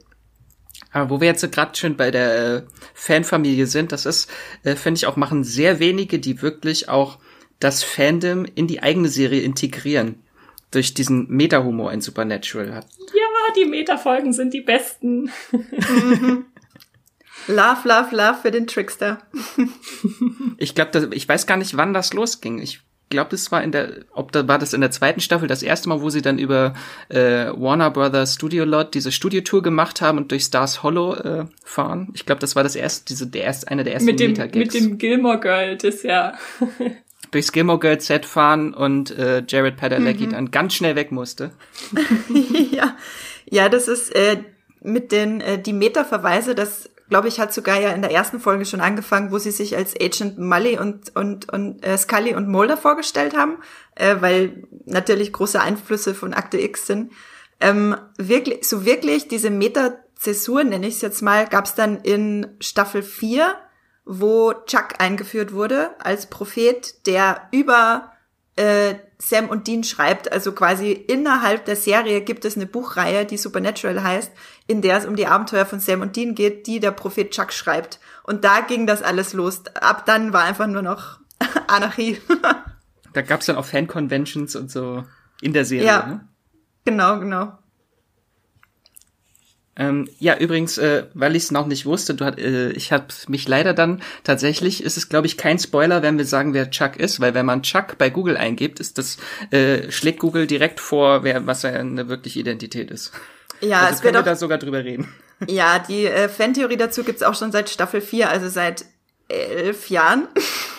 Aber wo wir jetzt gerade schön bei der äh, Fanfamilie sind, das ist, äh, finde ich auch, machen sehr wenige, die wirklich auch das Fandom in die eigene Serie integrieren durch diesen Meta-Humor in Supernatural hat. Die Meta-Folgen sind die besten. Love, love, love für den Trickster. ich glaube, ich weiß gar nicht, wann das losging. Ich glaube, das war in der, ob da war das in der zweiten Staffel das erste Mal, wo sie dann über äh, Warner Brothers Studio Lot diese Studiotour gemacht haben und durch Stars Hollow äh, fahren. Ich glaube, das war das erste, diese der erste, einer der ersten mit dem, Mit dem Gilmore Girl, das ja durchs Gilmore Girls Set fahren und äh, Jared Padalecki mhm. dann ganz schnell weg musste. <laughs> ja, ja, das ist äh, mit den äh, die Meta-Verweise, das glaube ich hat sogar ja in der ersten Folge schon angefangen, wo sie sich als Agent Mully und und und äh, Scully und Mulder vorgestellt haben, äh, weil natürlich große Einflüsse von Akte X sind. Ähm, wirklich, so wirklich diese Meta Zäsur, nenne ich es jetzt mal, gab es dann in Staffel 4, wo Chuck eingeführt wurde als Prophet, der über äh, Sam und Dean schreibt. Also quasi innerhalb der Serie gibt es eine Buchreihe, die Supernatural heißt, in der es um die Abenteuer von Sam und Dean geht, die der Prophet Chuck schreibt. Und da ging das alles los. Ab dann war einfach nur noch <laughs> Anarchie. da gab's dann auch Fan-Conventions und so in der Serie. Ja, ne? genau, genau. Ähm, ja, übrigens, äh, weil ich es noch nicht wusste, du hat, äh, ich habe mich leider dann tatsächlich, ist es glaube ich kein Spoiler, wenn wir sagen, wer Chuck ist, weil wenn man Chuck bei Google eingibt, ist das äh, schlägt Google direkt vor, wer was seine wirkliche Identität ist. Ja, also es können wird wir auch, da sogar drüber reden. <laughs> ja, die äh, Fantheorie dazu gibt's auch schon seit Staffel 4, also seit elf Jahren.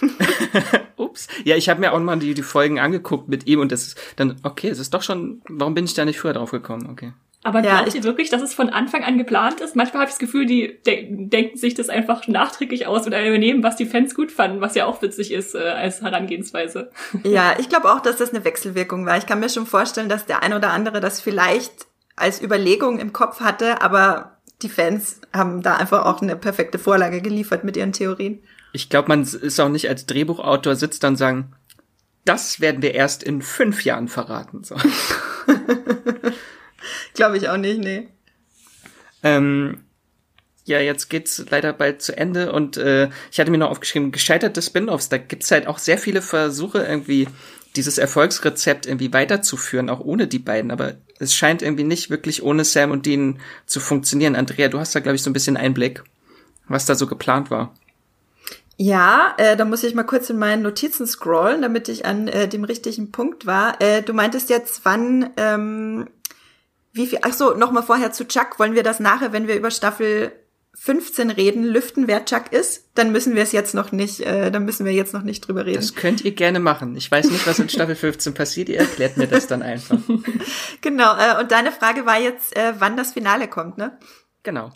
<laughs> Ups. Ja, ich habe mir auch mal die, die Folgen angeguckt mit ihm und das ist dann, okay, es ist doch schon, warum bin ich da nicht früher drauf gekommen? Okay. Aber Ja, glaubt ich- ihr wirklich, dass es von Anfang an geplant ist? Manchmal habe ich das Gefühl, die de denken sich das einfach nachträglich aus oder übernehmen, was die Fans gut fanden, was ja auch witzig ist äh, als Herangehensweise. <laughs> Ja, ich glaube auch, dass das eine Wechselwirkung war. Ich kann mir schon vorstellen, dass der ein oder andere das vielleicht als Überlegung im Kopf hatte, aber die Fans haben da einfach auch eine perfekte Vorlage geliefert mit ihren Theorien. Ich glaube, man ist auch nicht als Drehbuchautor sitzt dann und sagen, das werden wir erst in fünf Jahren verraten. So. <laughs> <laughs> Glaube ich auch nicht, nee. Ähm, ja, jetzt geht's leider bald zu Ende und äh, ich hatte mir noch aufgeschrieben, gescheiterte Spin-offs. Da gibt's halt auch sehr viele Versuche, irgendwie dieses Erfolgsrezept irgendwie weiterzuführen, auch ohne die beiden. Aber es scheint irgendwie nicht wirklich ohne Sam und Dean zu funktionieren. Andrea, du hast da, glaube ich, so ein bisschen Einblick, was da so geplant war. Ja, äh, da muss ich mal kurz in meinen Notizen scrollen, damit ich an äh, dem richtigen Punkt war. Äh, du meintest jetzt, wann, ähm, wie viel, ach so, nochmal vorher zu Chuck. Wollen wir das nachher, wenn wir über Staffel 15 reden, lüften, wer Chuck ist? Dann müssen wir es jetzt noch nicht, äh, dann müssen wir jetzt noch nicht drüber reden. Das könnt ihr gerne machen. Ich weiß nicht, was in Staffel 15 passiert. Ihr erklärt mir das dann einfach. <laughs> Genau, äh, und deine Frage war jetzt, äh, wann das Finale kommt, ne? Genau.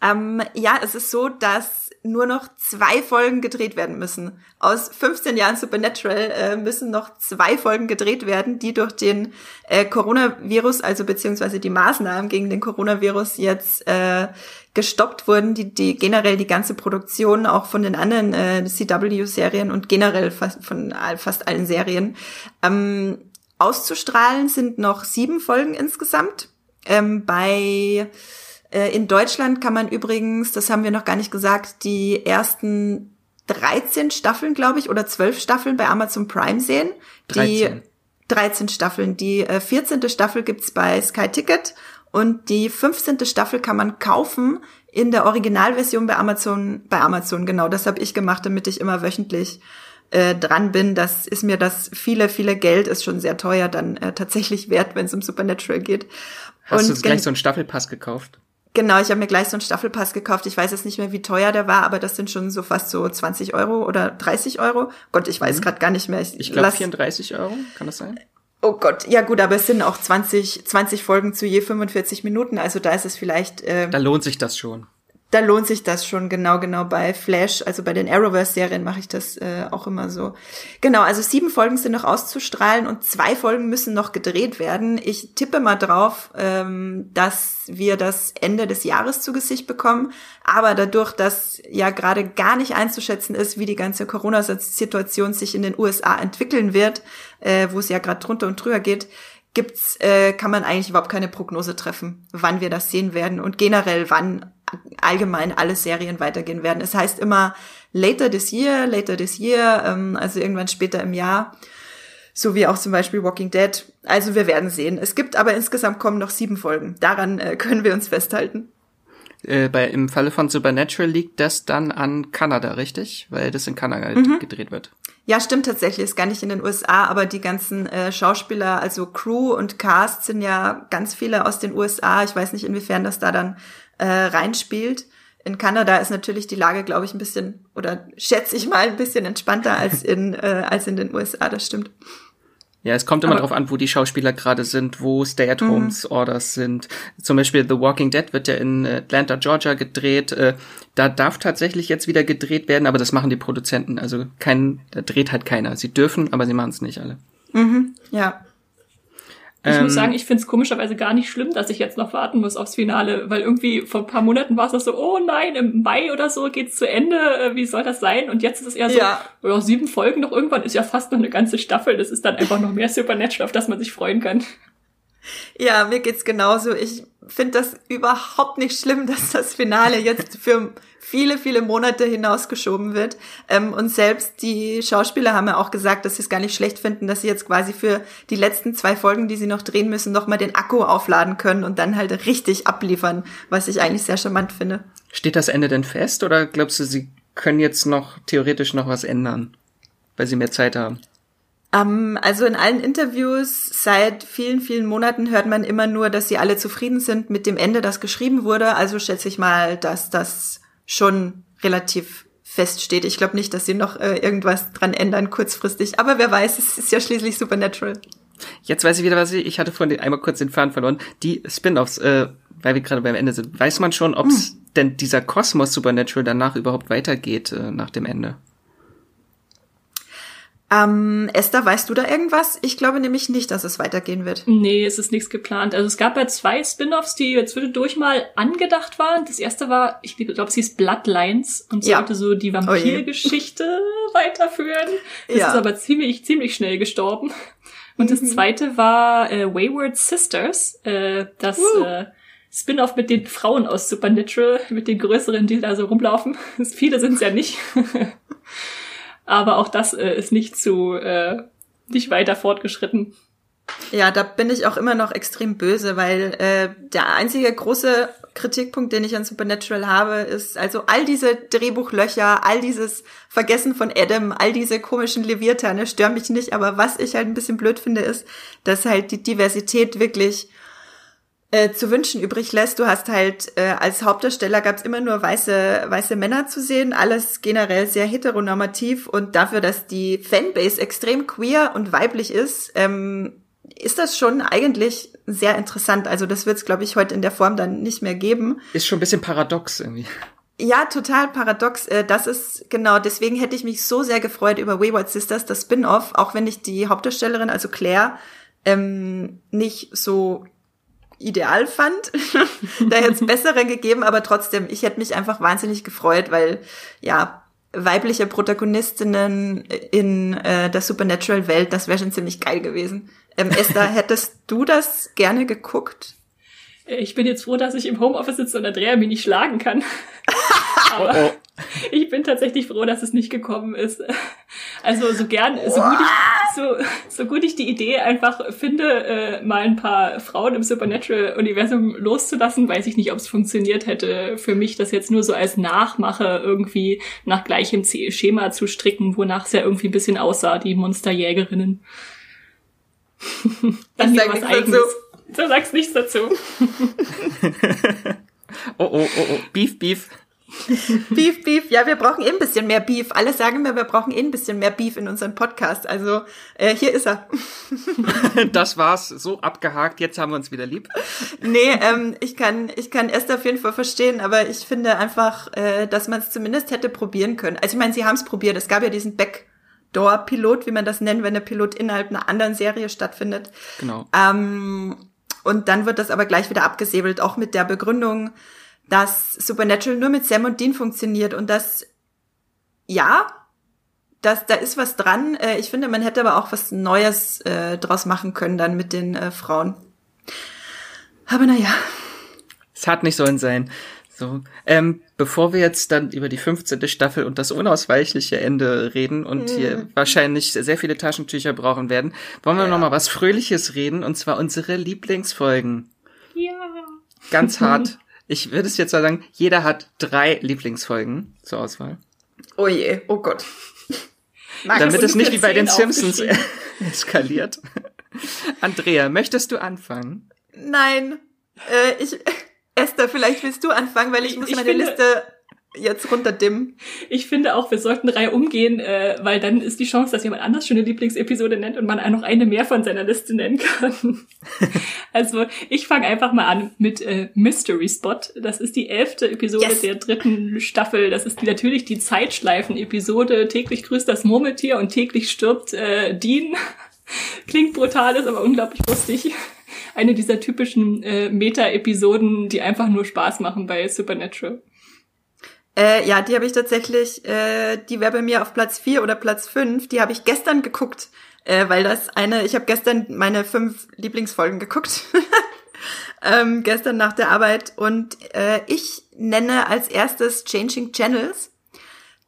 Ähm, ja, es ist so, dass nur noch zwei Folgen gedreht werden müssen. Aus 15 Jahren Supernatural äh, müssen noch zwei Folgen gedreht werden, die durch den äh, Coronavirus, also beziehungsweise die Maßnahmen gegen den Coronavirus jetzt äh, gestoppt wurden, die, die generell die ganze Produktion auch von den anderen äh, CW-Serien und generell fast von fast allen Serien ähm, auszustrahlen sind noch sieben Folgen insgesamt. Ähm, bei in Deutschland kann man übrigens, das haben wir noch gar nicht gesagt, die ersten 13 Staffeln, glaube ich, oder 12 Staffeln bei Amazon Prime sehen. 13. Die 13 Staffeln. Die äh, 14. Staffel gibt's bei Sky Ticket und die 15. Staffel kann man kaufen in der Originalversion bei Amazon, bei Amazon, genau. Das habe ich gemacht, damit ich immer wöchentlich äh, dran bin. Das ist mir das viele, viele Geld ist schon sehr teuer dann äh, tatsächlich wert, wenn es um Supernatural geht. Hast du Und gleich gen- so einen Staffelpass gekauft? Genau, ich habe mir gleich so einen Staffelpass gekauft. Ich weiß jetzt nicht mehr, wie teuer der war, aber das sind schon so fast so 20 Euro oder 30 Euro. Gott, ich weiß gerade gar nicht mehr. Mhm. Ich glaube lass- 34 Euro, kann das sein? Oh Gott, ja gut, aber es sind auch 20, 20 Folgen zu je 45 Minuten, also da ist es vielleicht, äh, Da lohnt sich das schon. Da lohnt sich das schon genau, genau bei Flash, also bei den Arrowverse-Serien mache ich das äh, auch immer so. Genau, also sieben Folgen sind noch auszustrahlen und zwei Folgen müssen noch gedreht werden. Ich tippe mal drauf, ähm, dass wir das Ende des Jahres zu Gesicht bekommen, aber dadurch, dass ja gerade gar nicht einzuschätzen ist, wie die ganze Corona-Situation sich in den USA entwickeln wird, äh, wo es ja gerade drunter und drüber geht, gibt's, äh, kann man eigentlich überhaupt keine Prognose treffen, wann wir das sehen werden und generell wann allgemein alle Serien weitergehen werden. Es heißt immer later this year, later this year, ähm, also irgendwann später im Jahr. So wie auch zum Beispiel Walking Dead. Also wir werden sehen. Es gibt aber insgesamt kommen noch sieben Folgen. Daran äh, können wir uns festhalten. Äh, bei, Im Falle von Supernatural liegt das dann an Kanada, richtig? Weil das in Kanada Mhm. gedreht wird. Ja, stimmt tatsächlich. Ist gar nicht in den USA, aber die ganzen äh, Schauspieler, also Crew und Cast sind ja ganz viele aus den USA. Ich weiß nicht, inwiefern das da dann äh, reinspielt. In Kanada ist natürlich die Lage, glaube ich, ein bisschen oder schätze ich mal ein bisschen entspannter als <laughs> in äh, als in den USA. Das stimmt. Ja, es kommt immer Aber- drauf an, wo die Schauspieler gerade sind, wo Stay-at-Homes-Orders sind. Zum Beispiel The Walking Dead wird ja in Atlanta, Georgia gedreht. Äh, Da darf tatsächlich jetzt wieder gedreht werden, aber das machen die Produzenten. Also kein, da dreht halt keiner. Sie dürfen, aber sie machen es nicht alle. Ja. Ich ähm, muss sagen, ich finde es komischerweise gar nicht schlimm, dass ich jetzt noch warten muss aufs Finale, weil irgendwie vor ein paar Monaten war es noch so, oh nein, im Mai oder so geht's zu Ende, äh, wie soll das sein? Und jetzt ist es eher so, ja. oh, sieben Folgen noch irgendwann ist ja fast noch eine ganze Staffel. Das ist dann einfach noch mehr Supernatural, auf das man sich freuen kann. Ja, mir geht's genauso. Ich finde das überhaupt nicht schlimm, dass das Finale jetzt für viele, viele Monate hinausgeschoben wird. Ähm, und selbst die Schauspieler haben ja auch gesagt, dass sie es gar nicht schlecht finden, dass sie jetzt quasi für die letzten zwei Folgen, die sie noch drehen müssen, nochmal den Akku aufladen können und dann halt richtig abliefern, was ich eigentlich sehr charmant finde. Steht das Ende denn fest oder glaubst du, sie können jetzt noch theoretisch noch was ändern, weil sie mehr Zeit haben? Um, ähm, also in allen Interviews seit vielen, vielen Monaten hört man immer nur, dass sie alle zufrieden sind mit dem Ende, das geschrieben wurde. Also schätze ich mal, dass das schon relativ feststeht. Ich glaube nicht, dass sie noch äh, irgendwas dran ändern kurzfristig. Aber wer weiß, es ist ja schließlich Supernatural. Jetzt weiß ich wieder, was ich, ich hatte vorhin einmal kurz den Faden verloren. Die Spin-offs, äh, weil wir gerade beim Ende sind, weiß man schon, ob hm. denn dieser Kosmos Supernatural danach überhaupt weitergeht äh, nach dem Ende? Ähm, Esther, weißt du da irgendwas? Ich glaube nämlich nicht, dass es weitergehen wird. Nee, es ist nichts geplant. Also es gab ja zwei Spin-offs, die zwischendurch mal angedacht waren. Das erste war, ich glaube, es hieß Bloodlines und ja. sollte so die oh Vampirgeschichte oh <laughs> weiterführen. Das ja. ist aber ziemlich, ziemlich schnell gestorben. Und mhm. das zweite war äh, Wayward Sisters, äh, das uh. äh, Spin-off mit den Frauen aus Supernatural, mit den größeren, die da so rumlaufen. <laughs> Viele sind es ja nicht. <laughs> Aber auch das äh, ist nicht zu äh, nicht weiter fortgeschritten. Ja, da bin ich auch immer noch extrem böse, weil äh, der einzige große Kritikpunkt, den ich an Supernatural habe, ist also all diese Drehbuchlöcher, all dieses Vergessen von Adam, all diese komischen Leviathane stören mich nicht, aber was ich halt ein bisschen blöd finde, ist, dass halt die Diversität wirklich äh, zu wünschen übrig lässt. Du hast halt äh, als Hauptdarsteller gab es immer nur weiße weiße Männer zu sehen, alles generell sehr heteronormativ und dafür, dass die Fanbase extrem queer und weiblich ist, ähm, ist das schon eigentlich sehr interessant. Also das wird es, glaube ich, heute in der Form dann nicht mehr geben. Ist schon ein bisschen paradox irgendwie. Ja, total paradox. Äh, das ist genau, deswegen hätte ich mich so sehr gefreut über Wayward Sisters, das Spin-off, auch wenn ich die Hauptdarstellerin, also Claire, ähm, nicht so ideal fand. <laughs> da hätte es <laughs> bessere gegeben, aber trotzdem, ich hätte mich einfach wahnsinnig gefreut, weil ja, weibliche Protagonistinnen in äh, der Supernatural-Welt, das wäre schon ziemlich geil gewesen. Ähm, Esther, <laughs> hättest du das gerne geguckt? Ich bin jetzt froh, dass ich im Homeoffice sitze und Andrea mich nicht schlagen kann. Aber oh, oh. <laughs> ich bin tatsächlich froh, dass es nicht gekommen ist. <laughs> Also so gern, so gut ich, so, so gut ich die Idee einfach finde, äh, mal ein paar Frauen im Supernatural-Universum loszulassen, weiß ich nicht, ob es funktioniert hätte für mich, das jetzt nur so als Nachmache irgendwie nach gleichem Schema zu stricken, wonach es ja irgendwie ein bisschen aussah, die Monsterjägerinnen. <laughs> Dann wieder was eigenes. Du sagst nichts dazu. oh, oh, oh, oh. Beef, Beef. <laughs> Beef, Beef. Ja, wir brauchen eh ein bisschen mehr Beef. Alle sagen mir, wir brauchen eh ein bisschen mehr Beef in unserem Podcast. Also äh, hier ist er. <laughs> das war's. So abgehakt. Jetzt haben wir uns wieder lieb. Nee, ähm, ich kann, ich kann Esther auf jeden Fall verstehen, aber ich finde einfach, äh, dass man es zumindest hätte probieren können. Also ich meine, sie haben es probiert. Es gab ja diesen Backdoor-Pilot, wie man das nennt, wenn der Pilot innerhalb einer anderen Serie stattfindet. Genau. Ähm, und dann wird das aber gleich wieder abgesäbelt, auch mit der Begründung, dass Supernatural nur mit Sam und Dean funktioniert und dass, ja, dass da ist was dran. Äh, ich finde, man hätte aber auch was Neues äh, draus machen können dann mit den äh, Frauen. Aber naja. Es hat nicht sollen sein. So, ähm, bevor wir jetzt dann über die 15. Staffel und das unausweichliche Ende reden und mhm. hier wahrscheinlich sehr viele Taschentücher brauchen werden, wollen wir ja. noch mal was Fröhliches reden und zwar unsere Lieblingsfolgen. Ja. Ganz hart. <laughs> Ich würde es jetzt mal sagen, jeder hat drei Lieblingsfolgen zur Auswahl. Oh je, oh Gott. <laughs> Damit es nicht wie bei den Simpsons <laughs> eskaliert. Andrea, möchtest du anfangen? Nein. Äh, ich, <laughs> Esther, vielleicht willst du anfangen, weil ich, ich muss meine finde, Liste jetzt runterdimmen. Ich finde auch, wir sollten Reihe umgehen, äh, weil dann ist die Chance, dass jemand anders schon eine Lieblingsepisode nennt und man noch eine mehr von seiner Liste nennen kann. <laughs> also ich fange einfach mal an mit äh, Mystery Spot. Das ist die elfte Episode yes. der dritten Staffel. Das ist natürlich die Zeitschleifen-Episode. Täglich grüßt das Murmeltier und täglich stirbt äh, Dean. <laughs> Klingt brutal, ist aber unglaublich lustig. Eine dieser typischen äh, Meta-Episoden, die einfach nur Spaß machen bei Supernatural. Äh, ja, die habe ich tatsächlich, äh, die wäre bei mir auf Platz 4 oder Platz 5. Die habe ich gestern geguckt, äh, weil das eine, ich habe gestern meine fünf Lieblingsfolgen geguckt. <laughs> ähm, gestern nach der Arbeit. Und äh, ich nenne als erstes Changing Channels.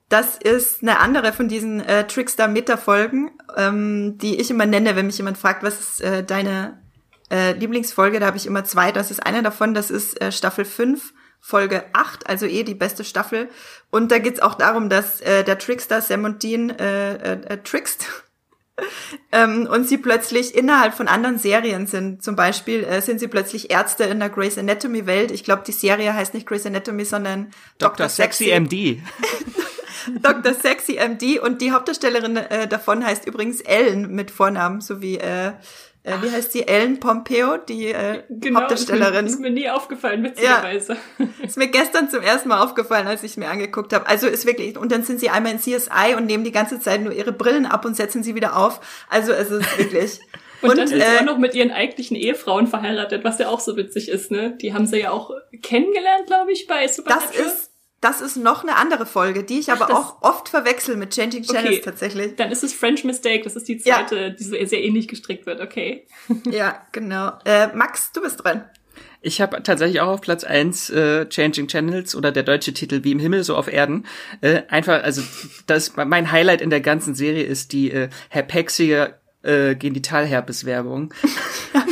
Das ist eine andere von diesen äh, Trickster-Meta-Folgen, ähm, die ich immer nenne, wenn mich jemand fragt, was ist äh, deine äh, Lieblingsfolge. Da habe ich immer zwei. Das ist eine davon, das ist äh, Staffel 5 Folge 8, also eh die beste Staffel. Und da geht's auch darum, dass äh, der Trickster Sam und Dean äh, äh, äh, trickst. <laughs> ähm, und sie plötzlich innerhalb von anderen Serien sind. Zum Beispiel äh, sind sie plötzlich Ärzte in der Grey's Anatomy Welt. Ich glaube, die Serie heißt nicht Grey's Anatomy, sondern Dr. Dr. Sexy, Sexy MD. <laughs> Dr. Sexy MD und die Hauptdarstellerin äh, davon heißt übrigens Ellen mit Vornamen, sowie äh, äh, wie heißt die? Ellen Pompeo, die äh, genau, Hauptdarstellerin. Ist mir, ist mir nie aufgefallen, witzigerweise. Ja, <laughs> ist mir gestern zum ersten Mal aufgefallen, als ich mir angeguckt habe. Also ist wirklich, und dann sind sie einmal in CSI und nehmen die ganze Zeit nur ihre Brillen ab und setzen sie wieder auf. Also es ist wirklich. und, <laughs> und dann ist sie äh, auch noch mit ihren eigentlichen Ehefrauen verheiratet, was ja auch so witzig ist, ne? Die haben sie ja auch kennengelernt, glaube ich, bei Supernatural. Das ist das ist noch eine andere Folge, die ich aber Ach, auch oft verwechsel mit Changing Channels okay. tatsächlich. Dann ist es French Mistake, das ist die zweite, ja. die so sehr ähnlich gestrickt wird, okay. <laughs> Ja, genau. Äh, Max, du bist dran. Ich habe tatsächlich auch auf Platz eins äh, Changing Channels oder der deutsche Titel Wie im Himmel, so auf Erden. Äh, einfach, also das mein Highlight in der ganzen Serie ist die äh, herpexige äh, Genitalherpes-Werbung. <laughs>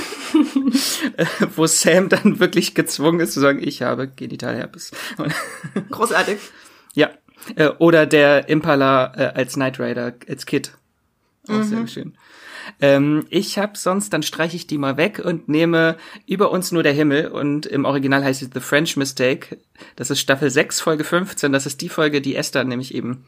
<laughs> wo Sam dann wirklich gezwungen ist zu sagen, ich habe Genitalherpes. <laughs> Großartig. ja. Äh, oder der Impala äh, als Knight Rider, als Kid. Auch mhm. sehr schön. Ähm, ich habe sonst, dann streiche ich die mal weg und nehme über uns nur der Himmel und im Original heißt es The French Mistake. Das ist Staffel 6, Folge 15. Das ist die Folge, die Esther nämlich eben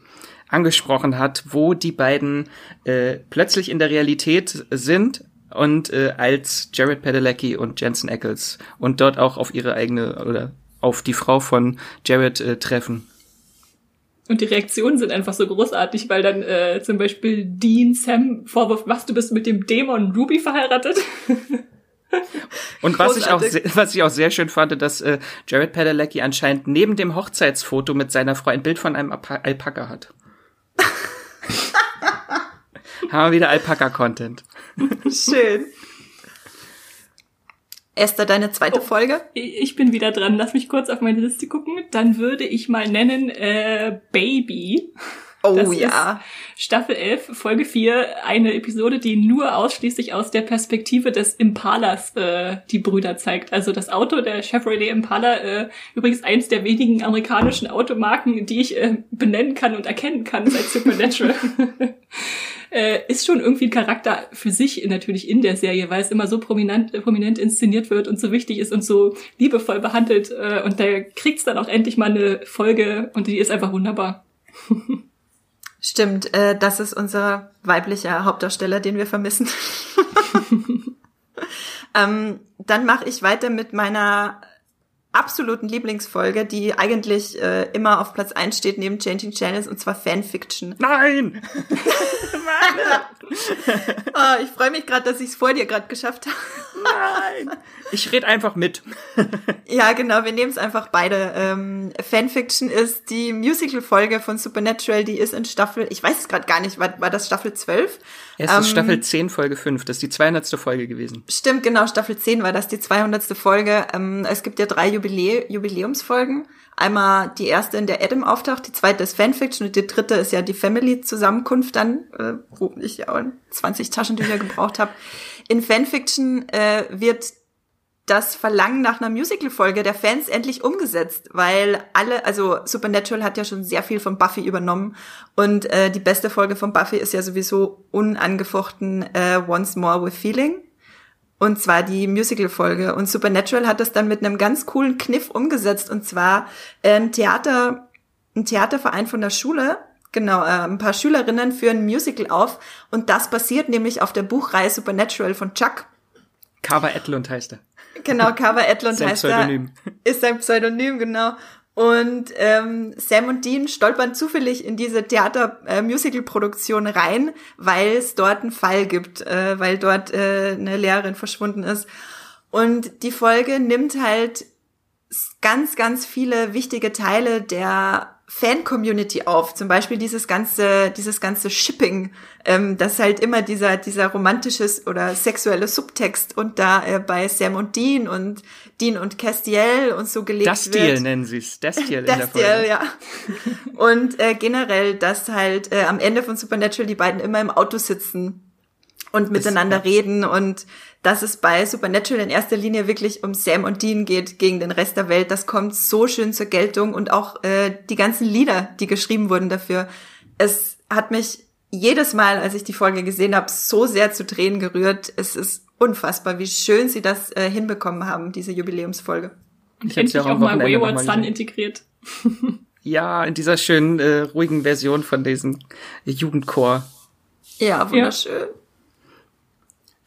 angesprochen hat, wo die beiden äh, plötzlich in der Realität sind, und äh, als Jared Padalecki und Jensen Ackles und dort auch auf ihre eigene oder auf die Frau von Jared äh, treffen. Und die Reaktionen sind einfach so großartig, weil dann äh, zum Beispiel Dean Sam vorwirft, was, du bist mit dem Dämon Ruby verheiratet? <laughs> Und was ich, auch was ich auch sehr schön fand, dass äh, Jared Padalecki anscheinend neben dem Hochzeitsfoto mit seiner Frau ein Bild von einem Alpaka hat. <laughs> Haben wir wieder Alpaka-Content. Schön. Esther, deine zweite oh, Folge? Ich bin wieder dran. Lass mich kurz auf meine Liste gucken. Dann würde ich mal nennen äh, Baby. Oh das ja. Staffel 11, Folge 4, eine Episode, die nur ausschließlich aus der Perspektive des Impalas äh, die Brüder zeigt. Also das Auto der Chevrolet Impala, äh, übrigens eins der wenigen amerikanischen Automarken, die ich äh, benennen kann und erkennen kann seit Supernatural. <laughs> <laughs> äh, ist schon irgendwie ein Charakter für sich natürlich in der Serie, weil es immer so prominent, prominent inszeniert wird und so wichtig ist und so liebevoll behandelt. Äh, und da kriegt's dann auch endlich mal eine Folge und die ist einfach wunderbar. <laughs> Stimmt, äh, das ist unser weiblicher Hauptdarsteller, den wir vermissen. <laughs> <laughs> ähm, dann mache ich weiter mit meiner absoluten Lieblingsfolge, die eigentlich äh, immer auf Platz 1 steht neben Changing Channels und zwar Fanfiction. Nein! <laughs> oh, ich freue mich gerade, dass ich es vor dir gerade geschafft habe. Nein! Ich rede einfach mit. <laughs> ja, genau, wir nehmen es einfach beide. Ähm, Fanfiction ist die Musical-Folge von Supernatural, die ist in Staffel, ich weiß es gerade gar nicht, war, war das Staffel 12? Es ist ähm, Staffel 10, Folge 5, das ist die 200. Folge gewesen. Stimmt, genau, Staffel 10 war das die 200. Folge. Ähm, es gibt ja drei Jubilä Jubiläumsfolgen. Einmal die erste, in der Adam auftaucht, die zweite ist Fanfiction und die dritte ist ja die Family-Zusammenkunft dann, äh, wo ich ja auch 20 Taschentücher gebraucht habe. In Fanfiction äh, wird das Verlangen nach einer Musical-Folge der Fans endlich umgesetzt, weil alle, also Supernatural hat ja schon sehr viel von Buffy übernommen und äh, die beste Folge von Buffy ist ja sowieso unangefochten äh, Once More with Feeling. Und zwar die Musical-Folge. Und Supernatural hat das dann mit einem ganz coolen Kniff umgesetzt. Und zwar äh, ein Theater, ein Theaterverein von der Schule, genau, äh, ein paar Schülerinnen führen ein Musical auf. Und das basiert nämlich auf der Buchreihe Supernatural von Chuck. Carver Edlund heißt er. Genau, Carver Edlund heißt Pseudonym. er. Ist sein Pseudonym, genau. Und ähm, Sam und Dean stolpern zufällig in diese Theater-Musical-Produktion rein, weil es dort einen Fall gibt, äh, weil dort äh, eine Lehrerin verschwunden ist. Und die Folge nimmt halt ganz, ganz viele wichtige Teile der Fan-Community auf. Zum Beispiel dieses ganze, dieses ganze Shipping, ähm, das halt immer dieser, dieser romantisches oder sexuelle Subtext und da äh, bei Sam und Dean und Dean und Castiel und so gelegt das wird. Deal nennen sie es. Das Deal in der Folge. Ja. Und äh, generell, dass halt äh, am Ende von Supernatural die beiden immer im Auto sitzen und miteinander ja. reden und dass es bei Supernatural in erster Linie wirklich um Sam und Dean geht gegen den Rest der Welt, das kommt so schön zur Geltung und auch äh, die ganzen Lieder, die geschrieben wurden dafür. Es hat mich jedes Mal, als ich die Folge gesehen habe, so sehr zu Tränen gerührt. Es ist unfassbar, wie schön sie das äh, hinbekommen haben, diese Jubiläumsfolge. Ich ja auch auch, mal Wayward Sun integriert. <laughs> Ja, in dieser schönen, äh, ruhigen Version von diesem Jugendchor. Ja, wunderschön.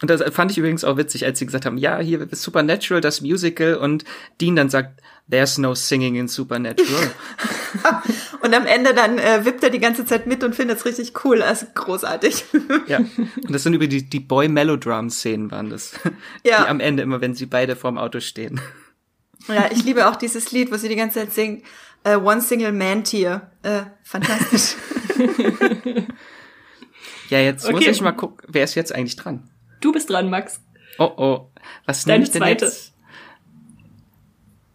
Und das fand ich übrigens auch witzig, als sie gesagt haben, ja, hier ist Supernatural, das Musical, und Dean dann sagt, there's no singing in Supernatural. <laughs> <laughs> Und am Ende dann äh, wippt er die ganze Zeit mit und findet es richtig cool. Also großartig. ja. Und das sind über die, die Boy-Melodrum-Szenen waren das. Ja. Die am Ende immer, wenn sie beide vorm Auto stehen. Ja, ich liebe auch dieses Lied, wo sie die ganze Zeit singt, äh, One Single Man Tear. Äh, fantastisch. <laughs> Ja, jetzt muss Okay. ich mal gucken, wer ist jetzt eigentlich dran? Du bist dran, Max. Oh, oh. Was Deine ich denn zweite. jetzt?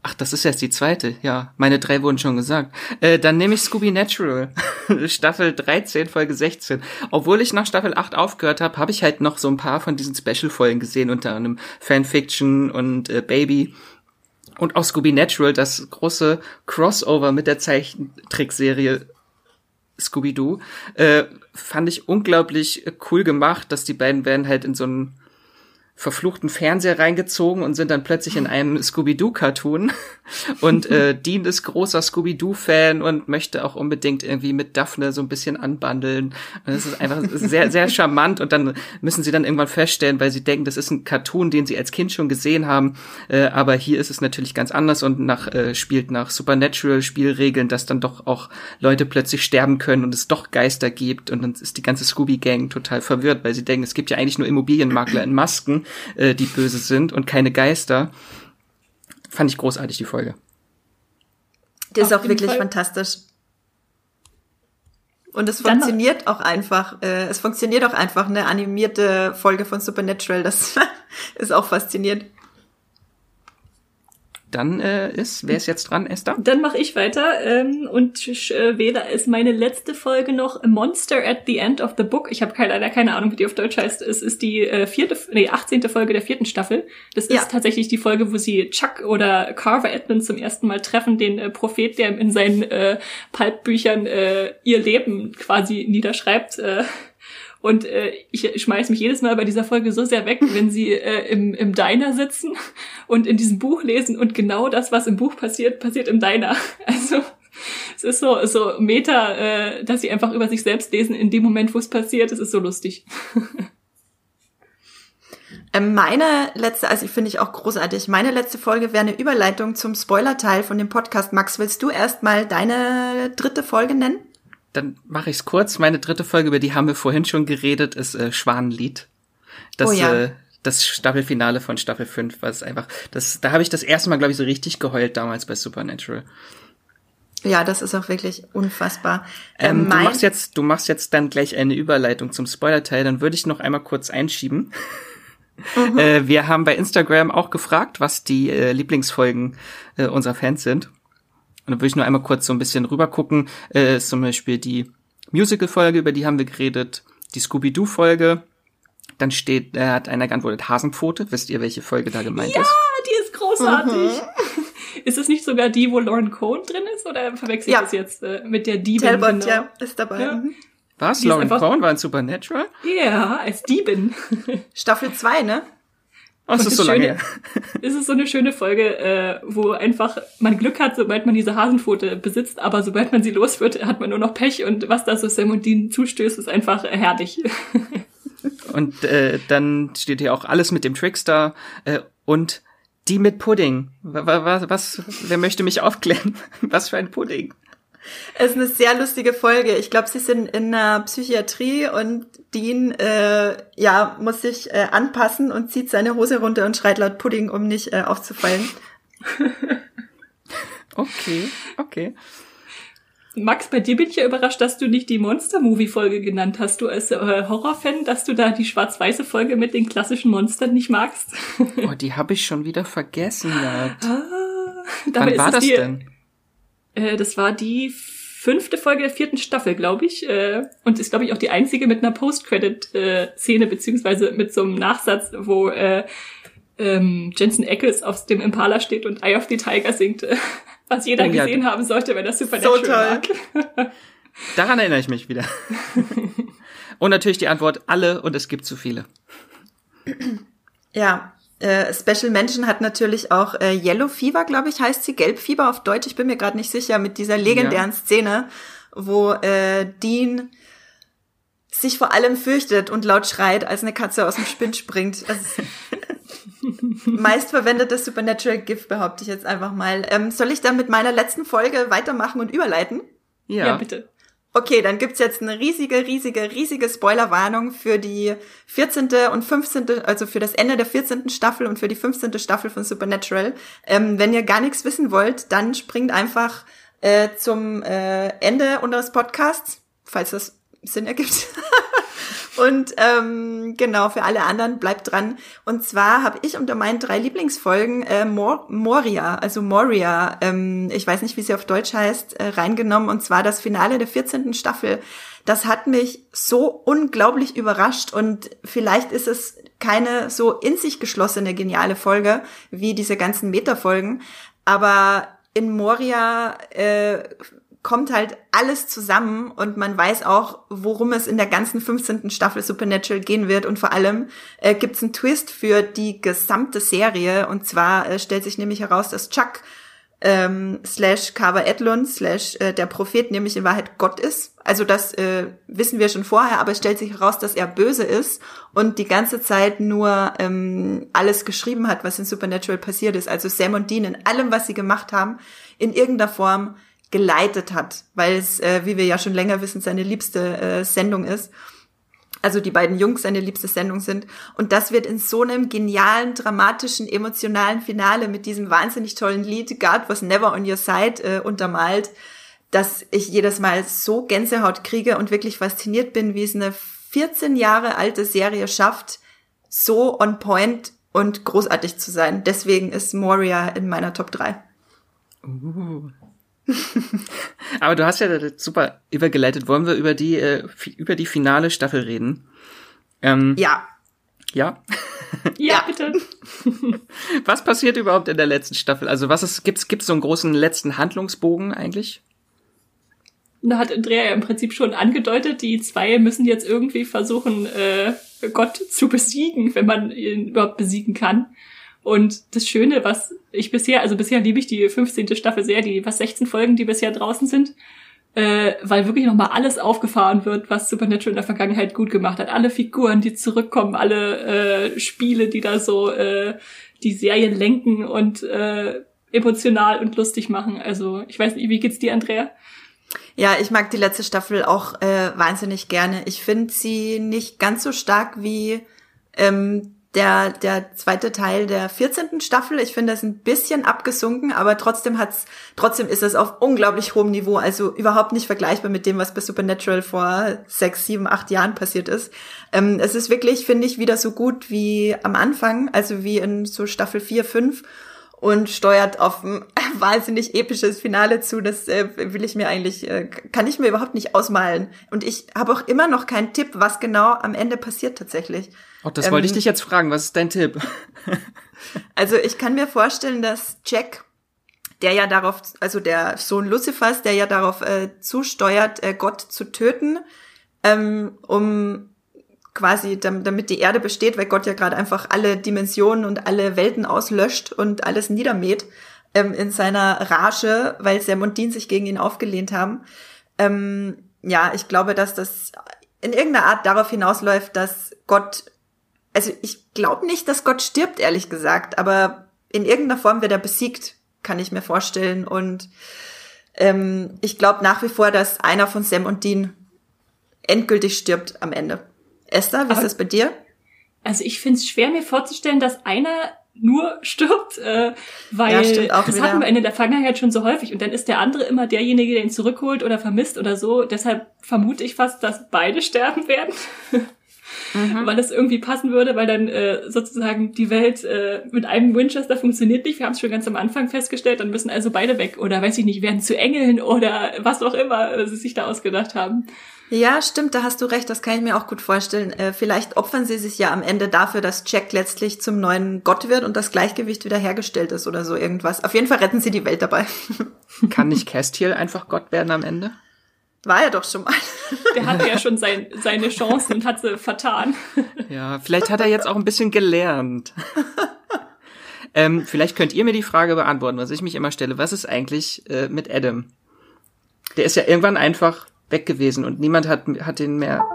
Ach, das ist jetzt die zweite. Ja, meine drei wurden schon gesagt. Äh, dann nehme ich Scooby Natural. <laughs> Staffel 13, Folge 16. Obwohl ich nach Staffel 8 aufgehört habe, habe ich halt noch so ein paar von diesen Special-Folgen gesehen, unter anderem Fanfiction und äh, Baby. Und auch Scooby Natural, das große Crossover mit der Zeichentrickserie Scooby-Doo, äh, fand ich unglaublich cool gemacht, dass die beiden werden halt in so einen verfluchten Fernseher reingezogen und sind dann plötzlich in einem Scooby-Doo-Cartoon. <laughs> Und äh, <laughs> Dean ist großer Scooby-Doo-Fan und möchte auch unbedingt irgendwie mit Daphne so ein bisschen anbandeln. Und das ist einfach sehr, sehr charmant. Und dann müssen sie dann irgendwann feststellen, weil sie denken, das ist ein Cartoon, den sie als Kind schon gesehen haben. Äh, aber hier ist es natürlich ganz anders und nach, äh, spielt nach Supernatural-Spielregeln, dass dann doch auch Leute plötzlich sterben können und es doch Geister gibt. Und dann ist die ganze Scooby-Gang total verwirrt, weil sie denken, es gibt ja eigentlich nur Immobilienmakler in Masken, äh, die böse sind und keine Geister. Fand ich großartig, die Folge. Die ist Auf auch wirklich Fall. fantastisch. Und es funktioniert auch einfach. Äh, es funktioniert auch einfach eine animierte Folge von Supernatural. Das <laughs> ist auch faszinierend. Dann äh, ist, wer ist jetzt dran, Esther? Dann mache ich weiter ähm, und äh, wähle als meine letzte Folge noch Monster at the End of the Book. Ich habe leider keine Ahnung, wie die auf Deutsch heißt. Es ist die äh, vierte, nee, 18. Folge der vierten Staffel. Das ist Ja. tatsächlich die Folge, wo sie Chuck oder Carver Edmund zum ersten Mal treffen, den äh, Prophet, der in seinen äh, Pulpbüchern äh, ihr Leben quasi niederschreibt. Äh, und äh, ich schmeiß mich jedes Mal bei dieser Folge so sehr weg, wenn sie äh, im, im Diner sitzen und in diesem Buch lesen und genau das, was im Buch passiert, passiert im Diner. <laughs> Also es ist so, so Meta, äh, dass sie einfach über sich selbst lesen in dem Moment, wo es passiert. Es ist so lustig. <laughs> Ähm, meine letzte, also ich finde ich auch großartig. Meine letzte Folge wäre eine Überleitung zum Spoiler-Teil von dem Podcast. Max, willst du erstmal deine dritte Folge nennen? Dann mache ich es kurz. Meine dritte Folge, über die haben wir vorhin schon geredet, ist äh, Schwanenlied. Das, Oh ja. äh, das Staffelfinale von Staffel 5, was einfach, das, da habe ich das erste Mal, glaube ich, so richtig geheult damals bei Supernatural. Ja, das ist auch wirklich unfassbar. Ähm, Ähm, du machst jetzt, du machst jetzt dann gleich eine Überleitung zum Spoiler-Teil, dann würde ich noch einmal kurz einschieben. <laughs> Mhm. Äh, wir haben bei Instagram auch gefragt, was die äh, Lieblingsfolgen äh, unserer Fans sind. Und dann würde ich nur einmal kurz so ein bisschen rüber gucken. Äh, ist zum Beispiel die Musical-Folge, über die haben wir geredet, die Scooby-Doo-Folge. Dann steht, äh, hat einer geantwortet, Hasenpfote. Wisst ihr, welche Folge da gemeint Ja, ist? die ist großartig. Ist es nicht sogar die, wo Lauren Cohn drin ist? Oder verwechsel ich Ja. das jetzt äh, mit der Diebin? Talbot, genau? ja, ist dabei. Ja. Mhm. Was? die Lauren Cohen war in Supernatural? Ja, als Diebin. Staffel 2, ne? Oh, es ist das so lange Schöne- her. <laughs> Es ist so eine schöne Folge, äh, wo einfach man Glück hat, sobald man diese Hasenpfote besitzt, aber sobald man sie los wird, hat man nur noch Pech und was da so Sam und Dean zustößt, ist einfach herrlich. <laughs> Und äh, dann steht hier auch alles mit dem Trickster äh, und Die mit Pudding. Was, was, wer möchte mich aufklären? <laughs> Was für ein Pudding? Es ist eine sehr lustige Folge. Ich glaube, sie sind in einer Psychiatrie und Dean äh, ja muss sich äh, anpassen und zieht seine Hose runter und schreit laut Pudding, um nicht äh, aufzufallen. <laughs> okay, okay. Max, bei dir bin ich ja überrascht, dass du nicht die Monster-Movie-Folge genannt hast. Du als äh, Horrorfan, dass du da die schwarz-weiße Folge mit den klassischen Monstern nicht magst. oh, die habe ich schon wieder vergessen. Gehabt. Ah, Wann war das die, denn? Äh, das war die fünfte Folge der vierten Staffel, glaube ich. Äh, und ist, glaube ich, auch die einzige mit einer Post-Credit-Szene, beziehungsweise mit so einem Nachsatz, wo äh, ähm, Jensen Ackles auf dem Impala steht und Eye of the Tiger singt. Was jeder oh, gesehen ja. haben sollte, wenn das Supernatural so toll. mag. <laughs> <laughs> Daran erinnere ich mich wieder. <laughs> und natürlich die Antwort alle und es gibt zu viele. Ja, äh, Special Mention hat natürlich auch äh, Yellow Fever, glaube ich, heißt sie, Gelbfieber auf Deutsch, ich bin mir gerade nicht sicher, mit dieser legendären ja. Szene, wo äh, Dean sich vor allem fürchtet und laut schreit, als eine Katze aus dem Spind springt. Also, <laughs> meistverwendetes Supernatural Gift, behaupte ich jetzt einfach mal. Ähm, soll ich dann mit meiner letzten Folge weitermachen und überleiten? Ja, ja bitte. Okay, dann gibt's jetzt eine riesige, riesige, riesige Spoilerwarnung für die 14. und 15., also für das Ende der 14. Staffel und für die 15. Staffel von Supernatural. Ähm, wenn ihr gar nichts wissen wollt, dann springt einfach äh, zum äh, Ende unseres Podcasts, falls das Sinn ergibt. <laughs> Und ähm, genau, für alle anderen bleibt dran. Und zwar habe ich unter meinen drei Lieblingsfolgen äh, Mor Moria, also Moria, ähm, ich weiß nicht, wie sie auf Deutsch heißt, äh, reingenommen. Und zwar das Finale der 14. Staffel. Das hat mich so unglaublich überrascht und vielleicht ist es keine so in sich geschlossene geniale Folge wie diese ganzen Metafolgen, aber in Moria äh, kommt halt alles zusammen und man weiß auch, worum es in der ganzen 15. Staffel Supernatural gehen wird und vor allem äh, gibt es einen Twist für die gesamte Serie und zwar äh, stellt sich nämlich heraus, dass Chuck ähm, slash Carver Edlund slash äh, der Prophet nämlich in Wahrheit Gott ist. Also das äh, wissen wir schon vorher, aber es stellt sich heraus, dass er böse ist und die ganze Zeit nur ähm, alles geschrieben hat, was in Supernatural passiert ist. Also Sam und Dean in allem, was sie gemacht haben, in irgendeiner Form geleitet hat, weil es, äh, wie wir ja schon länger wissen, seine liebste äh, Sendung ist. Also die beiden Jungs seine liebste Sendung sind. Und das wird in so einem genialen, dramatischen, emotionalen Finale mit diesem wahnsinnig tollen Lied God was never on your side äh, untermalt, dass ich jedes Mal so Gänsehaut kriege und wirklich fasziniert bin, wie es eine 14 Jahre alte Serie schafft, so on point und großartig zu sein. Deswegen ist Moria in meiner Top 3. Uh, <laughs> Aber du hast ja super übergeleitet. Wollen wir über die äh, über die finale Staffel reden? Ähm, ja. Ja. Ja, bitte. <laughs> was passiert überhaupt in der letzten Staffel? Also was ist gibt's gibt's so einen großen letzten Handlungsbogen eigentlich? Da hat Andrea ja im Prinzip schon angedeutet, die zwei müssen jetzt irgendwie versuchen, äh, Gott zu besiegen, wenn man ihn überhaupt besiegen kann. Und das Schöne, was ich bisher, also bisher liebe ich die 15. Staffel sehr, die was 16 Folgen, die bisher draußen sind, äh, weil wirklich nochmal alles aufgefahren wird, was Supernatural in der Vergangenheit gut gemacht hat. Alle Figuren, die zurückkommen, alle äh, Spiele, die da so äh, die Serien lenken und äh, emotional und lustig machen. Also ich weiß nicht, wie geht's dir, Andrea? Ja, ich mag die letzte Staffel auch äh, wahnsinnig gerne. Ich finde sie nicht ganz so stark wie ähm, der, der zweite Teil der 14. Staffel. Ich finde das ein bisschen abgesunken, aber trotzdem hat's, trotzdem ist es auf unglaublich hohem Niveau, also überhaupt nicht vergleichbar mit dem, was bei Supernatural vor sechs, sieben, acht Jahren passiert ist. Ähm, es ist wirklich, finde ich, wieder so gut wie am Anfang, also wie in so Staffel 4, 5 und steuert auf ein <laughs> wahnsinnig episches Finale zu. Das äh, will ich mir eigentlich, äh, kann ich mir überhaupt nicht ausmalen. Und ich habe auch immer noch keinen Tipp, was genau am Ende passiert tatsächlich. Oh, das ähm, wollte ich dich jetzt fragen. Was ist dein Tipp? <laughs> also ich kann mir vorstellen, dass Jack, der ja darauf, also der Sohn Lucifers, der ja darauf äh, zusteuert, äh, Gott zu töten, ähm, um quasi, damit die Erde besteht, weil Gott ja gerade einfach alle Dimensionen und alle Welten auslöscht und alles niedermäht ähm, in seiner Rage, weil Sam und Dean sich gegen ihn aufgelehnt haben. Ähm, ja, ich glaube, dass das in irgendeiner Art darauf hinausläuft, dass Gott, also ich glaube nicht, dass Gott stirbt, ehrlich gesagt, aber in irgendeiner Form wird er besiegt, kann ich mir vorstellen. Und ähm, ich glaube nach wie vor, dass einer von Sam und Dean endgültig stirbt am Ende. Esther, wie ist das bei dir? Also ich finde es schwer, mir vorzustellen, dass einer nur stirbt, äh, weil ja, das wieder. hatten wir in der Vergangenheit schon so häufig und dann ist der andere immer derjenige, der ihn zurückholt oder vermisst oder so. Deshalb vermute ich fast, dass beide <laughs> sterben werden. mhm. weil es irgendwie passen würde, weil dann äh, sozusagen die Welt äh, mit einem Winchester funktioniert nicht. Wir haben es schon ganz am Anfang festgestellt, dann müssen also beide weg oder weiß ich nicht, werden zu Engeln oder was auch immer äh, sie sich da ausgedacht haben. Ja, stimmt, da hast du recht, das kann ich mir auch gut vorstellen. Äh, vielleicht opfern sie sich ja am Ende dafür, dass Jack letztlich zum neuen Gott wird und das Gleichgewicht wiederhergestellt ist oder so irgendwas. Auf jeden Fall retten sie die Welt dabei. <laughs> Kann nicht Castiel einfach Gott werden am Ende? War er doch schon mal. <laughs> Der hatte ja schon sein, seine Chancen und hat sie vertan. Ja, vielleicht hat er jetzt auch ein bisschen gelernt. ähm, vielleicht könnt ihr mir die Frage beantworten, was ich mich immer stelle. Was ist eigentlich äh, mit Adam? Der ist ja irgendwann einfach weg gewesen und niemand hat, hat ihn mehr,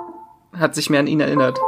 hat sich mehr an ihn erinnert.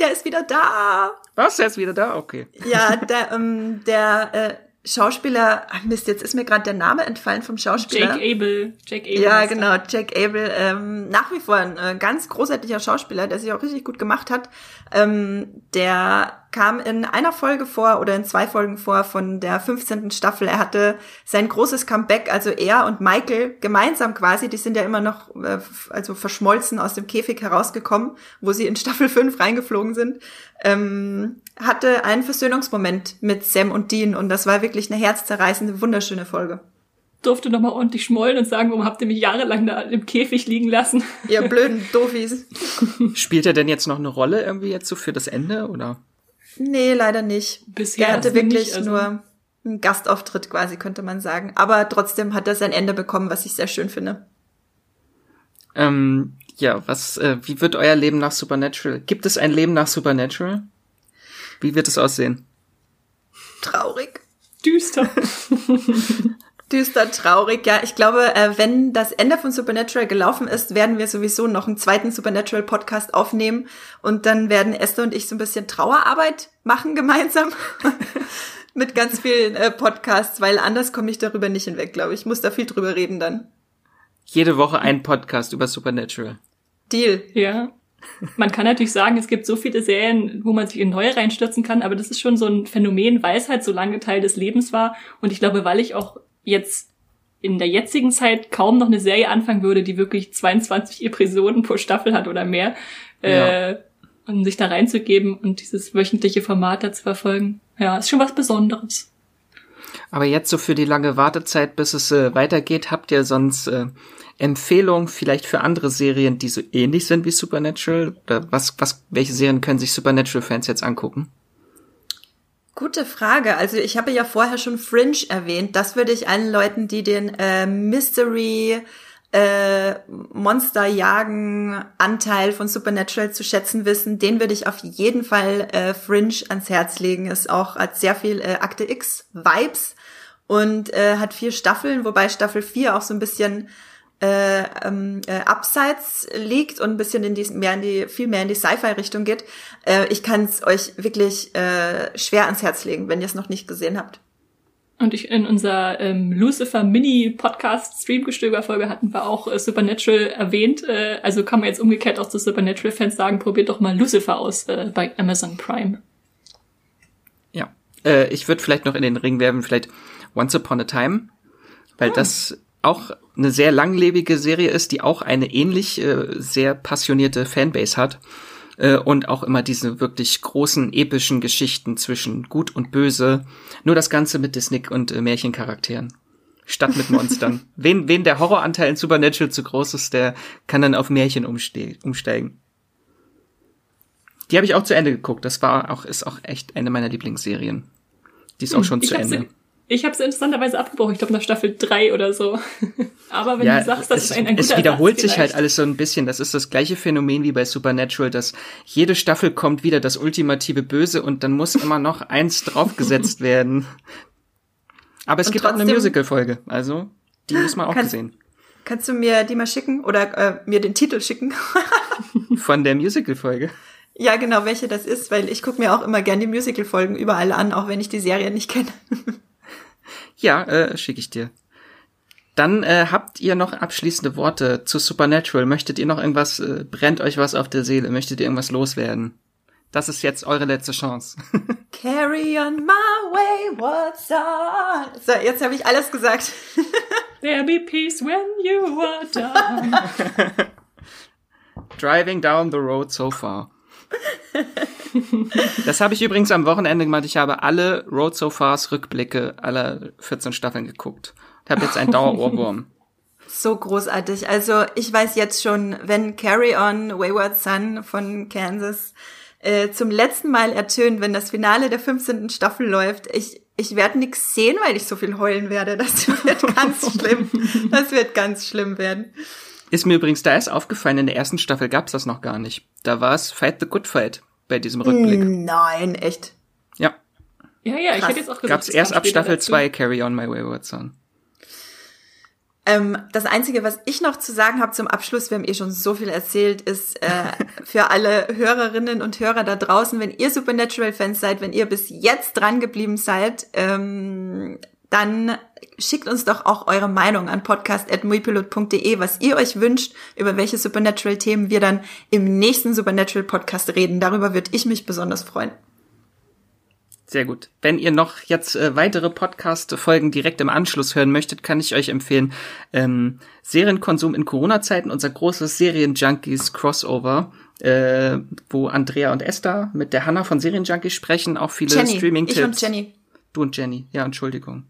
Der ist wieder da. Was? Der ist wieder da? Okay. Ja, <laughs> der, ähm, der äh, Schauspieler, ach Mist, jetzt ist mir gerade der Name entfallen vom Schauspieler. Jake Abel. Jake Abel ja, genau, Jake Abel. Ähm, nach wie vor ein äh, ganz großartiger Schauspieler, der sich auch richtig gut gemacht hat. Ähm, der kam in einer Folge vor oder in zwei Folgen vor von der 15. Staffel. Er hatte sein großes Comeback, also er und Michael gemeinsam quasi, die sind ja immer noch äh, also verschmolzen aus dem Käfig herausgekommen, wo sie in <laughs> Staffel 5 reingeflogen sind, ähm, hatte einen Versöhnungsmoment mit Sam und Dean und das war wirklich eine herzzerreißende, wunderschöne Folge durfte nochmal ordentlich schmollen und sagen, warum habt ihr mich jahrelang da im Käfig liegen lassen? Ihr blöden <laughs> Doofis. Spielt er denn jetzt noch eine Rolle irgendwie jetzt so für das Ende, oder? Nee, leider nicht. Bisher. Er hatte wirklich nicht, also nur einen Gastauftritt quasi, könnte man sagen. Aber trotzdem hat er sein Ende bekommen, was ich sehr schön finde. Ähm, ja, was, äh, wie wird euer Leben nach Supernatural? Gibt es ein Leben nach Supernatural? Wie wird es aussehen? Traurig. Düster. <laughs> düster, traurig. Ja, ich glaube, äh, wenn das Ende von Supernatural gelaufen ist, werden wir sowieso noch einen zweiten Supernatural Podcast aufnehmen und dann werden Esther und ich so ein bisschen Trauerarbeit machen gemeinsam <laughs> mit ganz vielen äh, Podcasts, weil anders komme ich darüber nicht hinweg, glaube ich. Ich muss da viel drüber reden dann. Jede Woche ein Podcast über Supernatural. Deal. Ja. Man kann natürlich sagen, es gibt so viele Serien, wo man sich in neue reinstürzen kann, aber das ist schon so ein Phänomen, weil es halt so lange Teil des Lebens war. Und ich glaube, weil ich auch jetzt in der jetzigen Zeit kaum noch eine Serie anfangen würde, die wirklich 22 Episoden pro Staffel hat oder mehr, ja. äh, um sich da reinzugeben und dieses wöchentliche Format da zu verfolgen. Ja, ist schon was Besonderes. Aber jetzt so für die lange Wartezeit, bis es äh, weitergeht, habt ihr sonst äh, Empfehlungen vielleicht für andere Serien, die so ähnlich sind wie Supernatural? Oder was, was, welche Serien können sich Supernatural-Fans jetzt angucken? Gute Frage. Also ich habe ja vorher schon Fringe erwähnt. Das würde ich allen Leuten, die den äh, Mystery äh, Monster jagen Anteil von Supernatural zu schätzen wissen, den würde ich auf jeden Fall äh, Fringe ans Herz legen. Ist auch hat sehr viel äh, Akte X Vibes und äh, hat vier Staffeln, wobei Staffel 4 auch so ein bisschen äh, ähm, äh, abseits liegt und ein bisschen in die, mehr in die, viel mehr in die Sci-Fi-Richtung geht. Äh, ich kann es euch wirklich äh, schwer ans Herz legen, wenn ihr es noch nicht gesehen habt. Und ich, in unserer ähm, Lucifer Mini-Podcast Streamgestöber-Folge hatten wir auch äh, Supernatural erwähnt. Äh, also kann man jetzt umgekehrt auch zu Supernatural-Fans sagen, probiert doch mal Lucifer aus äh, bei Amazon Prime. Ja, äh, ich würde vielleicht noch in den Ring werfen, vielleicht Once Upon a Time, weil hm. das auch eine sehr langlebige Serie ist, die auch eine ähnlich äh, sehr passionierte Fanbase hat äh, und auch immer diese wirklich großen epischen Geschichten zwischen Gut und Böse. Nur das Ganze mit Disney und äh, Märchencharakteren. Statt mit Monstern. <laughs> wen, wen der Horroranteil in Supernatural zu groß ist, der kann dann auf Märchen umste umsteigen. Die habe ich auch zu Ende geguckt. Das war auch, ist auch echt eine meiner Lieblingsserien. Die ist auch hm, schon ich zu Ende. Ich habe es interessanterweise abgebrochen, ich glaube nach Staffel 3 oder so. <laughs> Aber wenn ja, du sagst, das es, ist ein, ein guter Es wiederholt sich halt alles so ein bisschen. Das ist das gleiche Phänomen wie bei Supernatural, dass jede Staffel kommt wieder das ultimative Böse und dann muss immer noch <laughs> eins draufgesetzt <laughs> werden. Aber es und gibt auch eine Musical-Folge, also die muss man auch kannst, gesehen. Kannst du mir die mal schicken oder äh, mir den Titel schicken? Von der Musical-Folge? Ja, genau, welche das ist, weil ich gucke mir auch immer gern die Musical-Folgen überall an, auch wenn ich die Serie nicht kenne. Ja, äh, schicke ich dir. Dann äh, habt ihr noch abschließende Worte zu Supernatural. Möchtet ihr noch irgendwas, äh, brennt euch was auf der Seele? Möchtet ihr irgendwas loswerden? Das ist jetzt eure letzte Chance. <laughs> Carry on my wayward son. So, jetzt habe ich alles gesagt. <laughs> There be peace when you are done. <laughs> Driving down the road so far. <laughs> das habe ich übrigens am Wochenende gemacht. Ich habe alle Road So Fars Rückblicke aller 14 Staffeln geguckt. Ich habe jetzt einen Dauerohrwurm. <laughs> So großartig. Also ich weiß jetzt schon, wenn Carry On Wayward Son von Kansas äh, zum letzten Mal ertönt, wenn das Finale der 15. Staffel läuft, ich, ich werde nix sehen, weil ich so viel heulen werde. Das wird ganz <laughs> schlimm. Das wird ganz schlimm werden. Ist mir übrigens da erst aufgefallen, in der ersten Staffel gab's das noch gar nicht. Da war es Fight the Good Fight bei diesem Rückblick. Nein, echt. Ja. Ja, ja, ich hätte jetzt auch gesagt, gab's erst ab Staffel 2 Carry On My Wayward Son. Ähm, das Einzige, was ich noch zu sagen habe zum Abschluss, wir haben eh schon so viel erzählt, ist äh, <laughs> für alle Hörerinnen und Hörer da draußen, wenn ihr Supernatural-Fans seid, wenn ihr bis jetzt dran geblieben seid, ähm, dann schickt uns doch auch eure Meinung an podcast.muipilot.de, was ihr euch wünscht, über welche Supernatural-Themen wir dann im nächsten Supernatural-Podcast reden. Darüber würde ich mich besonders freuen. Sehr gut. Wenn ihr noch jetzt äh, weitere Podcast-Folgen direkt im Anschluss hören möchtet, kann ich euch empfehlen, ähm, Serienkonsum in Corona-Zeiten, unser großes Serien-Junkies-Crossover, äh, wo Andrea und Esther mit der Hanna von Serien-Junkies sprechen, auch viele Streaming-Tipps. Ich und Jenny. Du und Jenny, ja, Entschuldigung.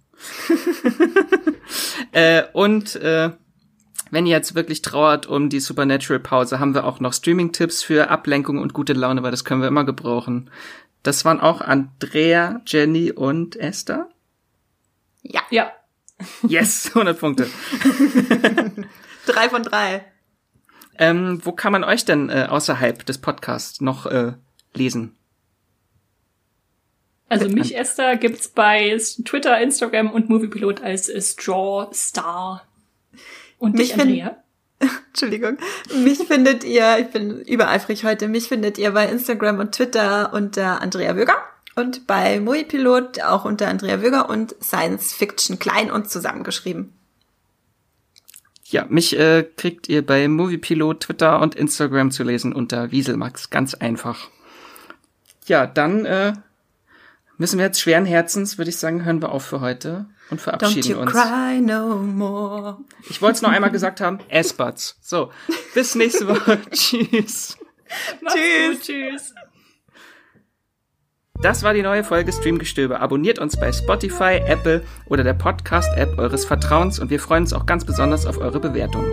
<laughs> äh, und äh, wenn ihr jetzt wirklich trauert um die Supernatural-Pause, haben wir auch noch Streaming-Tipps für Ablenkung und gute Laune, weil das können wir immer gebrauchen. Das waren auch Andrea, Jenny und Esther? Ja. Ja. Yes, <laughs> 100 Punkte. <laughs> drei von drei. Ähm, wo kann man euch denn äh, außerhalb des Podcasts noch äh, lesen? Also mich, Esther, gibt's bei Twitter, Instagram und Moviepilot als Straw Star. Und mich, Andrea? <laughs> Entschuldigung. Mich findet ihr, ich bin übereifrig heute, mich findet ihr bei Instagram und Twitter unter Andrea Wöger und bei Moviepilot auch unter Andrea Wöger und Science Fiction klein und zusammengeschrieben. Ja, mich äh, kriegt ihr bei Moviepilot, Twitter und Instagram zu lesen unter Wieselmax. Ganz einfach. Ja, dann äh, müssen wir jetzt schweren Herzens, würde ich sagen, hören wir auf für heute und verabschieden Don't you uns. Cry no more. Ich wollte es noch einmal gesagt haben. <laughs> S-Buds. So, bis nächste Woche. <laughs> Tschüss. Tschüss. Tschüss. Das war die neue Folge Streamgestöber. Abonniert uns bei Spotify, Apple oder der Podcast-App eures Vertrauens und wir freuen uns auch ganz besonders auf eure Bewertungen.